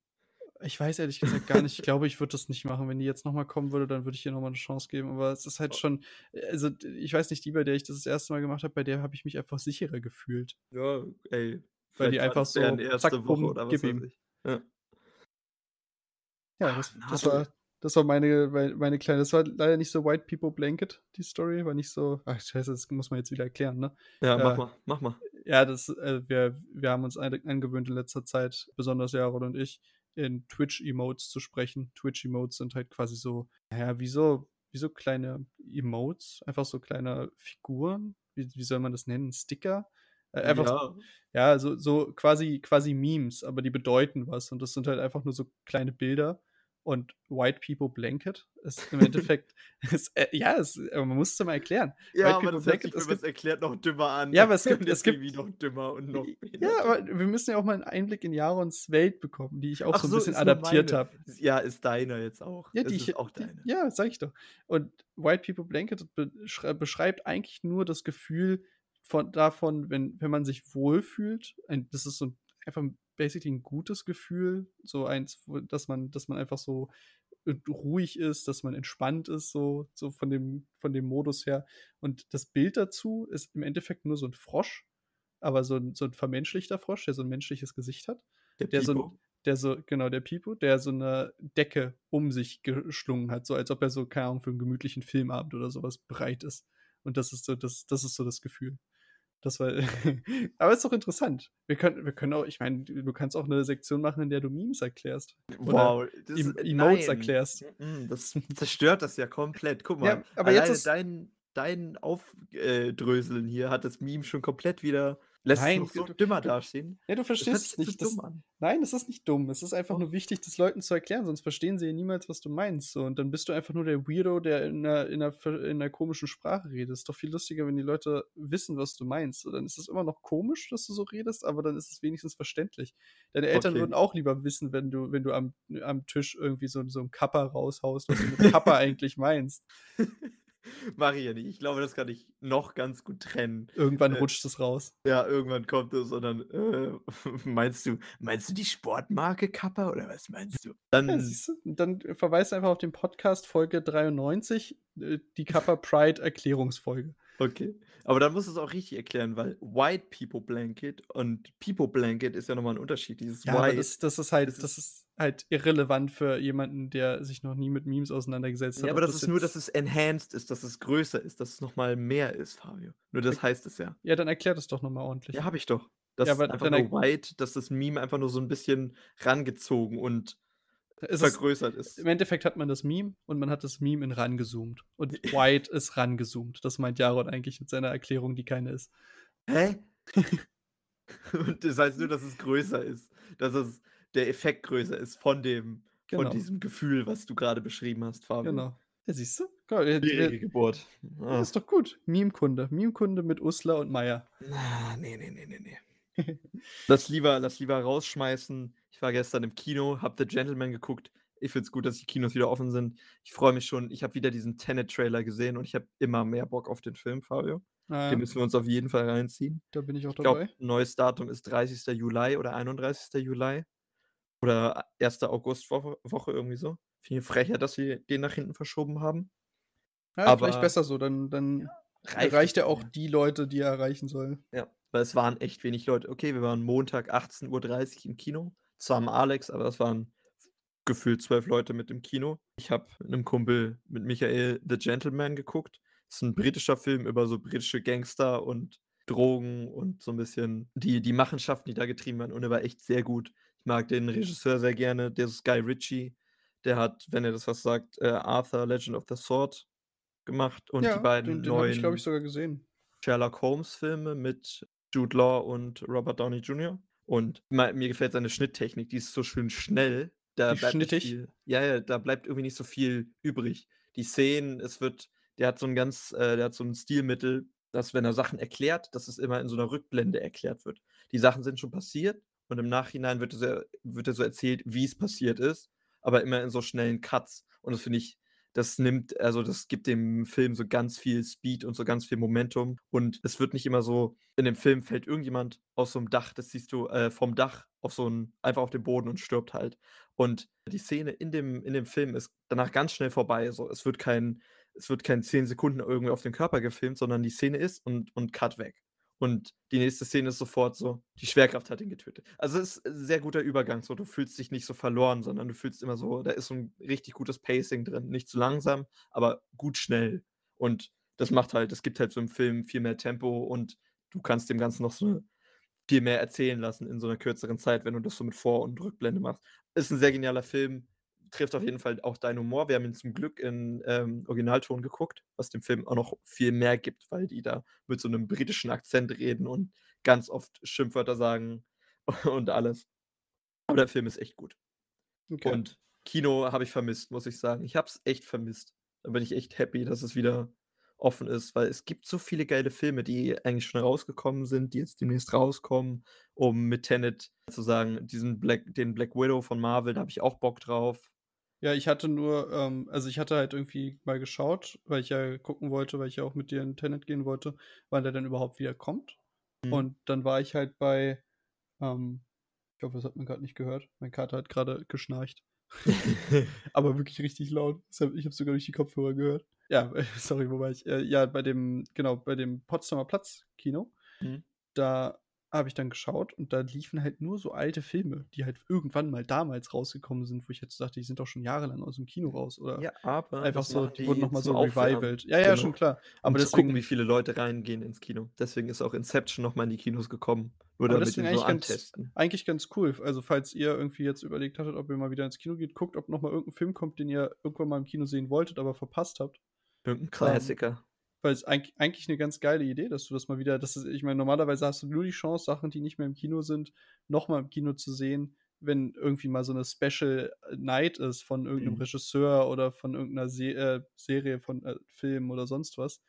Ich weiß ehrlich gesagt gar nicht. Ich glaube, ich würde das nicht machen. Wenn die jetzt noch mal kommen würde, dann würde ich ihr noch mal 'ne Chance geben. Aber es ist halt schon äh, also, ich weiß nicht, die, bei der ich das das erste Mal gemacht habe, bei der habe ich mich einfach sicherer gefühlt. Ja, ey, Weil die einfach so zack, Woche oder was gib Ja. Ja, das das war das war meine meine kleine das war leider nicht so White People Blanket, die Story, war nicht so ach scheiße, das muss man jetzt wieder erklären, ne? Ja, mach äh, mal, mach mal. Ja, das äh, wir wir haben uns angewöhnt in letzter Zeit, besonders Jared und ich in Twitch-Emotes zu sprechen. Twitch-Emotes sind halt quasi so, naja, wie so, wie so kleine Emotes, einfach so kleine Figuren. Wie, wie soll man das nennen? Sticker? Äh, einfach, ja, ja so, so quasi, quasi Memes, aber die bedeuten was. Und das sind halt einfach nur so kleine Bilder und White People Blanket ist im Endeffekt, ist, äh, ja, ist, man muss es mal erklären. Ja, White aber People das Blanket, es gibt, erklärt noch dümmer an. Ja, aber es gibt, es gibt noch dümmer und noch Ja, aber wir müssen ja auch mal einen Einblick in Jarons Welt bekommen, die ich auch Ach so ein bisschen adaptiert habe. Ja, ist deiner jetzt auch. Ja, die ich, auch deine. ja, sag ich doch. Und White People Blanket beschreibt eigentlich nur das Gefühl von, davon, wenn, wenn man sich wohlfühlt. Ein, das ist so einfach basically ein gutes Gefühl, so eins, dass man, dass man einfach so äh, ruhig ist, dass man entspannt ist, so, so von dem, von dem Modus her. Und das Bild dazu ist im Endeffekt nur so ein Frosch, aber so ein, so ein vermenschlichter Frosch, der so ein menschliches Gesicht hat. Der, der so, der so, genau, der Pipo, der so eine Decke um sich geschlungen hat, so als ob er so, keine Ahnung, für einen gemütlichen Filmabend oder sowas bereit ist. Und das ist so, das, das ist so das Gefühl. Das war. aber ist doch interessant. Wir können, wir können auch, ich meine, du kannst auch eine Sektion machen, in der du Memes erklärst. Wow. Das, em Emotes nein. erklärst. Das zerstört das ja komplett. Guck mal. Ja, aber jetzt ist dein, dein Aufdröseln hier hat das Meme schon komplett wieder Lässt Nein, es so du, dümmer dastehen. Ja, du verstehst es nicht. Das, nein, es ist nicht dumm. Es ist einfach oh. nur wichtig, das Leuten zu erklären, sonst verstehen sie ja niemals, was du meinst. So, und dann bist du einfach nur der Weirdo, der in einer, in einer, in einer komischen Sprache redet. Ist doch viel lustiger, wenn die Leute wissen, was du meinst. So, dann ist es immer noch komisch, dass du so redest, aber dann ist es wenigstens verständlich. Deine Eltern okay. würden auch lieber wissen, wenn du, wenn du am, am Tisch irgendwie so, so ein Kappa raushaust, was du mit Kappa eigentlich meinst. Mache ich ja nicht. Ich glaube, das kann ich noch ganz gut trennen. Irgendwann äh, rutscht es raus. Ja, irgendwann kommt es und dann äh, meinst du, meinst du die Sportmarke Kappa oder was meinst du? Dann, ja, du, dann verweist einfach auf den Podcast Folge 93, äh, die Kappa Pride Erklärungsfolge. Okay. Aber dann musst du es auch richtig erklären, weil White People Blanket und People Blanket ist ja nochmal ein Unterschied. Dieses ja, White. Das, das, ist halt, das, das ist halt irrelevant für jemanden, der sich noch nie mit Memes auseinandergesetzt hat. Ja, aber das, das ist nur, dass es enhanced ist, dass es größer ist, dass es nochmal mehr ist, Fabio. Nur das heißt es ja. Ja, dann erklär das doch nochmal ordentlich. Ja, habe ich doch. Das ja, ist einfach nur White, dass das Meme einfach nur so ein bisschen rangezogen und es vergrößert ist, ist, Im Endeffekt hat man das Meme und man hat das Meme in rangezoomt. Und White ist rangezoomt. Das meint Jaron eigentlich mit seiner Erklärung, die keine ist. Hä? und das heißt nur, dass es größer ist. Dass es der Effekt größer ist von dem, genau. von diesem Gefühl, was du gerade beschrieben hast, Fabio. Genau. Ja, siehst du? Schwierige Geburt. Ah. Das ist doch gut. Meme-Kunde. Meme-Kunde mit Usla und Meier. Ah, nee, nee, nee, nee, nee. lass, lieber, lass lieber rausschmeißen. Ich war gestern im Kino, hab The Gentleman geguckt. Ich finde es gut, dass die Kinos wieder offen sind. Ich freue mich schon. Ich habe wieder diesen Tenet-Trailer gesehen und ich habe immer mehr Bock auf den Film, Fabio. Ah, ja. Den müssen wir uns auf jeden Fall reinziehen. Da bin ich auch ich dabei. Glaub, neues Datum ist 30. Juli oder 31. Juli. Oder 1. Augustwoche Woche irgendwie so. Viel frecher, dass sie den nach hinten verschoben haben. Ja, Aber vielleicht besser so. Dann, dann reicht, reicht er auch die Leute, die er erreichen soll. Ja. weil es waren echt wenig Leute. Okay, wir waren Montag 18:30 Uhr im Kino, zusammen Alex, aber das waren gefühlt zwölf Leute mit im Kino. Ich habe mit einem Kumpel, mit Michael, The Gentleman geguckt. Das ist ein britischer Film über so britische Gangster und Drogen und so ein bisschen die, die Machenschaften, die da getrieben werden. Und er war echt sehr gut. Ich mag den Regisseur sehr gerne. Der ist Guy Ritchie. Der hat, wenn er das was sagt, äh, Arthur Legend of the Sword gemacht und Ja, die beiden den, den habe ich, glaube neuen ich, sogar gesehen. Sherlock Holmes-Filme mit Jude Law und Robert Downey Jr. Und mir gefällt seine Schnitttechnik, die ist so schön schnell. Da Wie bleibt schnittig? viel, ja, ja, da bleibt irgendwie nicht so viel übrig. Die Szenen, es wird, der hat so ein ganz, äh, der hat so ein Stilmittel, dass wenn er Sachen erklärt, dass es immer in so einer Rückblende erklärt wird. Die Sachen sind schon passiert und im Nachhinein wird, es, ja- wird er so erzählt, wie es passiert ist, aber immer in so schnellen Cuts. Und das finde ich, das nimmt, also das gibt dem Film so ganz viel Speed und so ganz viel Momentum. Und es wird nicht immer so, in dem Film fällt irgendjemand aus so einem Dach, das siehst du, äh, vom Dach auf so ein, einfach auf den Boden und stirbt halt. Und die Szene in dem, in dem Film ist danach ganz schnell vorbei. So, es wird kein, es wird kein 10 Sekunden irgendwie auf den Körper gefilmt, sondern die Szene ist und, und Cut weg. Und die nächste Szene ist sofort so, die Schwerkraft hat ihn getötet. Also es ist ein sehr guter Übergang, so du fühlst dich nicht so verloren, sondern du fühlst immer so, da ist so ein richtig gutes Pacing drin. Nicht zu langsam, aber gut schnell. Und das macht halt, es gibt halt so im Film viel mehr Tempo und du kannst dem Ganzen noch so viel mehr erzählen lassen in so einer kürzeren Zeit, wenn du das so mit Vor- und Rückblende machst. Ist ein sehr genialer Film, trifft auf jeden Fall auch deinen Humor. Wir haben ihn zum Glück in ähm, Originalton geguckt, was dem Film auch noch viel mehr gibt, weil die da mit so einem britischen Akzent reden und ganz oft Schimpfwörter sagen und alles. Aber der Film ist echt gut. Okay. Und Kino habe ich vermisst, muss ich sagen. Ich habe es echt vermisst. Da bin ich echt happy, dass es wieder offen ist, weil es gibt so viele geile Filme, die eigentlich schon rausgekommen sind, die jetzt demnächst rauskommen, um mit Tenet zu sagen, diesen Black, den Black Widow von Marvel, da habe ich auch Bock drauf. Ja, ich hatte nur, ähm, also ich hatte halt irgendwie mal geschaut, weil ich ja gucken wollte, weil ich ja auch mit dir in Tenet gehen wollte, wann der denn überhaupt wieder kommt. Mhm. Und dann war ich halt bei, ähm, ich hoffe, das hat man gerade nicht gehört. Mein Kater hat gerade geschnarcht. Aber wirklich richtig laut. Ich habe sogar durch die Kopfhörer gehört. Ja, sorry, wo war ich? Äh, ja, bei dem, genau, bei dem Potsdamer Platz-Kino. Mhm. Da habe ich dann geschaut und da liefen halt nur so alte Filme, die halt irgendwann mal damals rausgekommen sind, wo ich jetzt dachte, die sind doch schon jahrelang aus dem Kino raus. Oder ja, aber einfach das so, die wurden nochmal so revivalt. Ja, ja, Genau. schon klar. Aber um deswegen, gucken, wie viele Leute reingehen ins Kino. Deswegen ist auch Inception nochmal in die Kinos gekommen. Nur Aber damit deswegen so eigentlich ganz- eigentlich ganz cool. Also, falls ihr irgendwie jetzt überlegt hattet, ob ihr mal wieder ins Kino geht, guckt, ob nochmal irgendein Film kommt, den ihr irgendwann mal im Kino sehen wolltet, aber verpasst habt. Irgendein Klassiker. Weil es eigentlich, eigentlich eine ganz geile Idee, dass du das mal wieder, das ist, ich meine, normalerweise hast du nur die Chance, Sachen, die nicht mehr im Kino sind, nochmal im Kino zu sehen, wenn irgendwie mal so eine Special Night ist von irgendeinem Mhm. Regisseur oder von irgendeiner Se äh, Serie von äh, Film oder sonst was.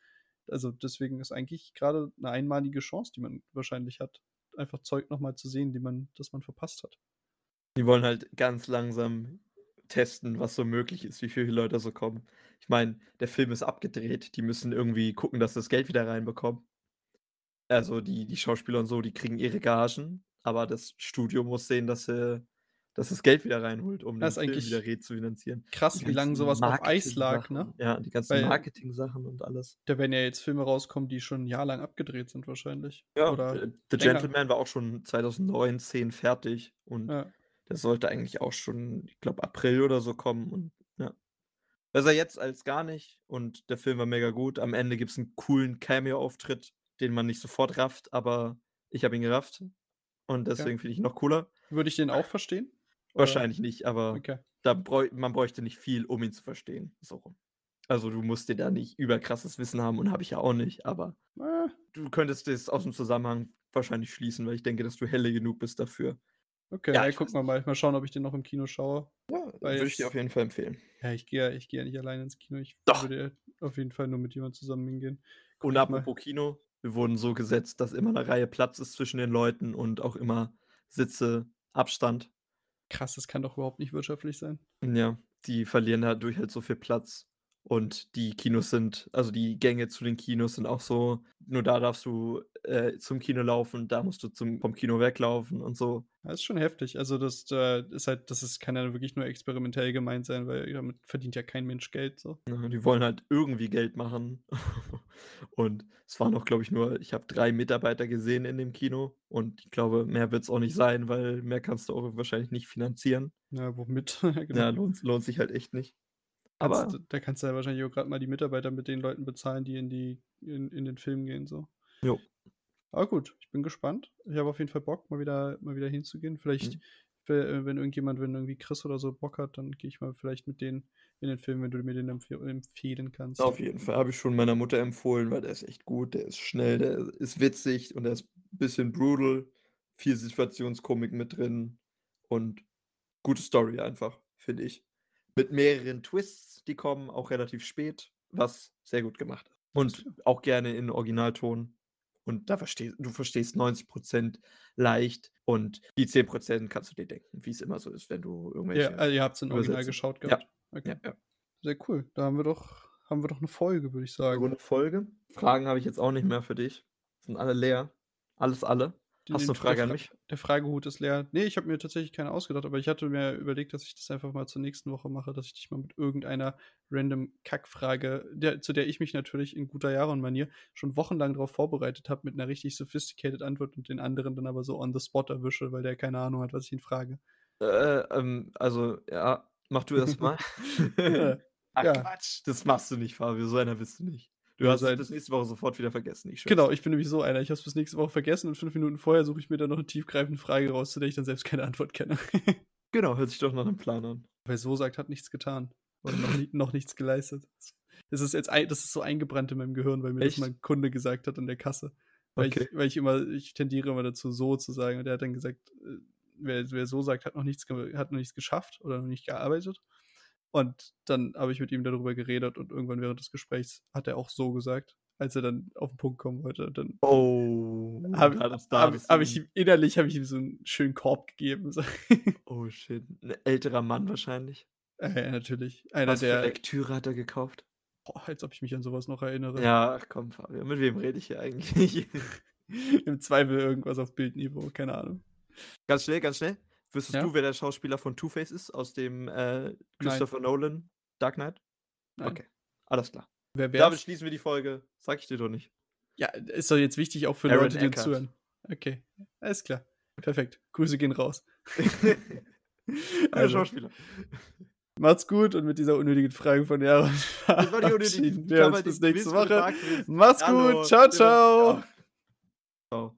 Also deswegen ist eigentlich gerade eine einmalige Chance, die man wahrscheinlich hat, einfach Zeug nochmal zu sehen, die man, das man verpasst hat. Die wollen halt ganz langsam testen, was so möglich ist, wie viele Leute so kommen. Ich meine, der Film ist abgedreht. Die müssen irgendwie gucken, dass sie das Geld wieder reinbekommen. Also die, die Schauspieler und so, die kriegen ihre Gagen, aber das Studio muss sehen, dass sie dass das Geld wieder reinholt, um den Das ist Film wieder refinanzieren. Krass, Die wie lange sowas auf Eis lag, ne? Ja, die ganzen Marketing-Sachen und alles. Da werden ja jetzt Filme rauskommen, die schon ein Jahr lang abgedreht sind, wahrscheinlich. Ja, Oder, The länger. Gentleman war auch schon 2009, 10 fertig und ja. Der sollte eigentlich auch schon, ich glaube, April oder so kommen und ja. Besser jetzt als gar nicht und der Film war mega gut. Am Ende gibt es einen coolen Cameo-Auftritt, den man nicht sofort rafft, aber ich habe ihn gerafft und deswegen finde ich ihn noch cooler. Würde ich den auch verstehen? Oder- Wahrscheinlich nicht, aber Okay. da bräu man bräuchte nicht viel, um ihn zu verstehen. So rum. Also du musst dir da nicht überkrasses Wissen haben und habe ich ja auch nicht, aber Äh, du könntest das aus dem Zusammenhang wahrscheinlich schließen, weil ich denke, dass du helle genug bist dafür. Okay, Ja, ja, ich gucken wir mal. Mal schauen, ob ich den noch im Kino schaue. Ja, würde ich dir auf jeden Fall empfehlen. Ja, ich gehe ich geh ja nicht alleine ins Kino. Ich Doch. würde auf jeden Fall nur mit jemandem zusammen hingehen. Guck Und apropos Kino, wir wurden so gesetzt, dass immer eine Reihe Platz ist zwischen den Leuten und auch immer Sitze, Abstand. Krass, das kann doch überhaupt nicht wirtschaftlich sein. Ja, die verlieren dadurch halt so viel Platz. Und die Kinos sind, also die Gänge zu den Kinos sind auch so, nur da darfst du äh, zum Kino laufen, da musst du zum, vom Kino weglaufen und so. Das ist schon heftig. Also das äh, ist halt, das ist, kann ja wirklich nur experimentell gemeint sein, weil damit verdient ja kein Mensch Geld. So. Ja, die wollen halt irgendwie Geld machen. und es waren auch, glaube ich, nur, ich habe drei Mitarbeiter gesehen in dem Kino und ich glaube, mehr wird es auch nicht sein, weil mehr kannst du auch wahrscheinlich nicht finanzieren. Ja, womit? genau. Ja, lohnt, lohnt sich halt echt nicht. Aber kannst, da kannst du ja wahrscheinlich auch gerade mal die Mitarbeiter mit den Leuten bezahlen, die in die in, in den Film gehen so. Jo. Aber gut, ich bin gespannt. Ich habe auf jeden Fall Bock, mal wieder mal wieder hinzugehen. Vielleicht, mhm. wenn, wenn irgendjemand, wenn irgendwie Chris oder so Bock hat, dann gehe ich mal vielleicht mit denen in den Film, wenn du mir den empf empfehlen kannst. Auf jeden Fall habe ich schon meiner Mutter empfohlen, weil der ist echt gut, der ist schnell, der ist witzig und der ist ein bisschen brutal, viel Situationskomik mit drin und gute Story einfach, finde ich mit mehreren Twists, die kommen, auch relativ spät, was sehr gut gemacht ist. Und auch gerne in Originalton. Und da verstehst du verstehst 90% leicht und die 10% kannst du dir denken, wie es immer so ist, wenn du irgendwelche. Ja, also ihr habt es in Original geschaut gehabt. Ja. Okay. ja, ja. Sehr cool. Da haben wir doch, haben wir doch eine Folge, würde ich sagen. Eine Folge. Fragen habe ich jetzt auch nicht mehr für dich. Sind alle leer. Alles alle. Hast du eine Frage an mich? Der Fragehut ist leer. Nee, ich habe mir tatsächlich keine ausgedacht, aber ich hatte mir überlegt, dass ich das einfach mal zur nächsten Woche mache, dass ich dich mal mit irgendeiner random Kackfrage, der, zu der ich mich natürlich in guter Jahre-Manier schon wochenlang darauf vorbereitet habe, mit einer richtig sophisticated Antwort und den anderen dann aber so on the spot erwische, weil der keine Ahnung hat, was ich ihn frage. Äh, ähm, also, ja, mach du das mal. Ach, ja. Quatsch, das machst du nicht, Fabio, so einer bist du nicht. Du hast es bis nächste Woche sofort wieder vergessen. Ich genau, ich bin nämlich so einer. Ich habe es bis nächste Woche vergessen und fünf Minuten vorher suche ich mir dann noch eine tiefgreifende Frage raus, zu der ich dann selbst keine Antwort kenne. genau, hört sich doch nach einem Plan an. Wer so sagt, hat nichts getan. Oder noch, noch nichts geleistet. Das ist jetzt ein, das ist so eingebrannt in meinem Gehirn, weil mir Echt? das mein Kunde gesagt hat an der Kasse. Weil, okay. ich, weil ich immer, ich tendiere immer dazu, so zu sagen. Und der hat dann gesagt, äh, wer, wer so sagt, hat noch nichts, hat noch nichts geschafft oder noch nicht gearbeitet. Und dann habe ich mit ihm darüber geredet und irgendwann während des Gesprächs hat er auch so gesagt, als er dann auf den Punkt kommen wollte. Dann oh, habe hab, hab ich ihm innerlich habe ich ihm so einen schönen Korb gegeben. oh shit, ein älterer Mann wahrscheinlich. Äh, ja, natürlich. Einer Was der für Lektüre hat er gekauft? Boah, als ob ich mich an sowas noch erinnere. Ja, ach komm, Fabio, mit wem rede ich hier eigentlich? Im Zweifel irgendwas auf Bildniveau, keine Ahnung. Ganz schnell, ganz schnell. Wüsstest ja? du, wer der Schauspieler von Two-Face ist aus dem äh, Christopher Nein. Nolan Dark Knight? Nein. Okay, alles klar. Wer wär's? Damit schließen wir die Folge. Sag ich dir doch nicht. Ja, ist doch jetzt wichtig auch für Aaron Leute, die Eckert. zuhören. Okay, alles klar. Perfekt. Grüße gehen raus. also, Schauspieler. Macht's gut und mit dieser unnötigen Frage von Jaron unnötige. Wir uns bis nächste Woche. Macht's gut. Ciao, ciao. Ciao.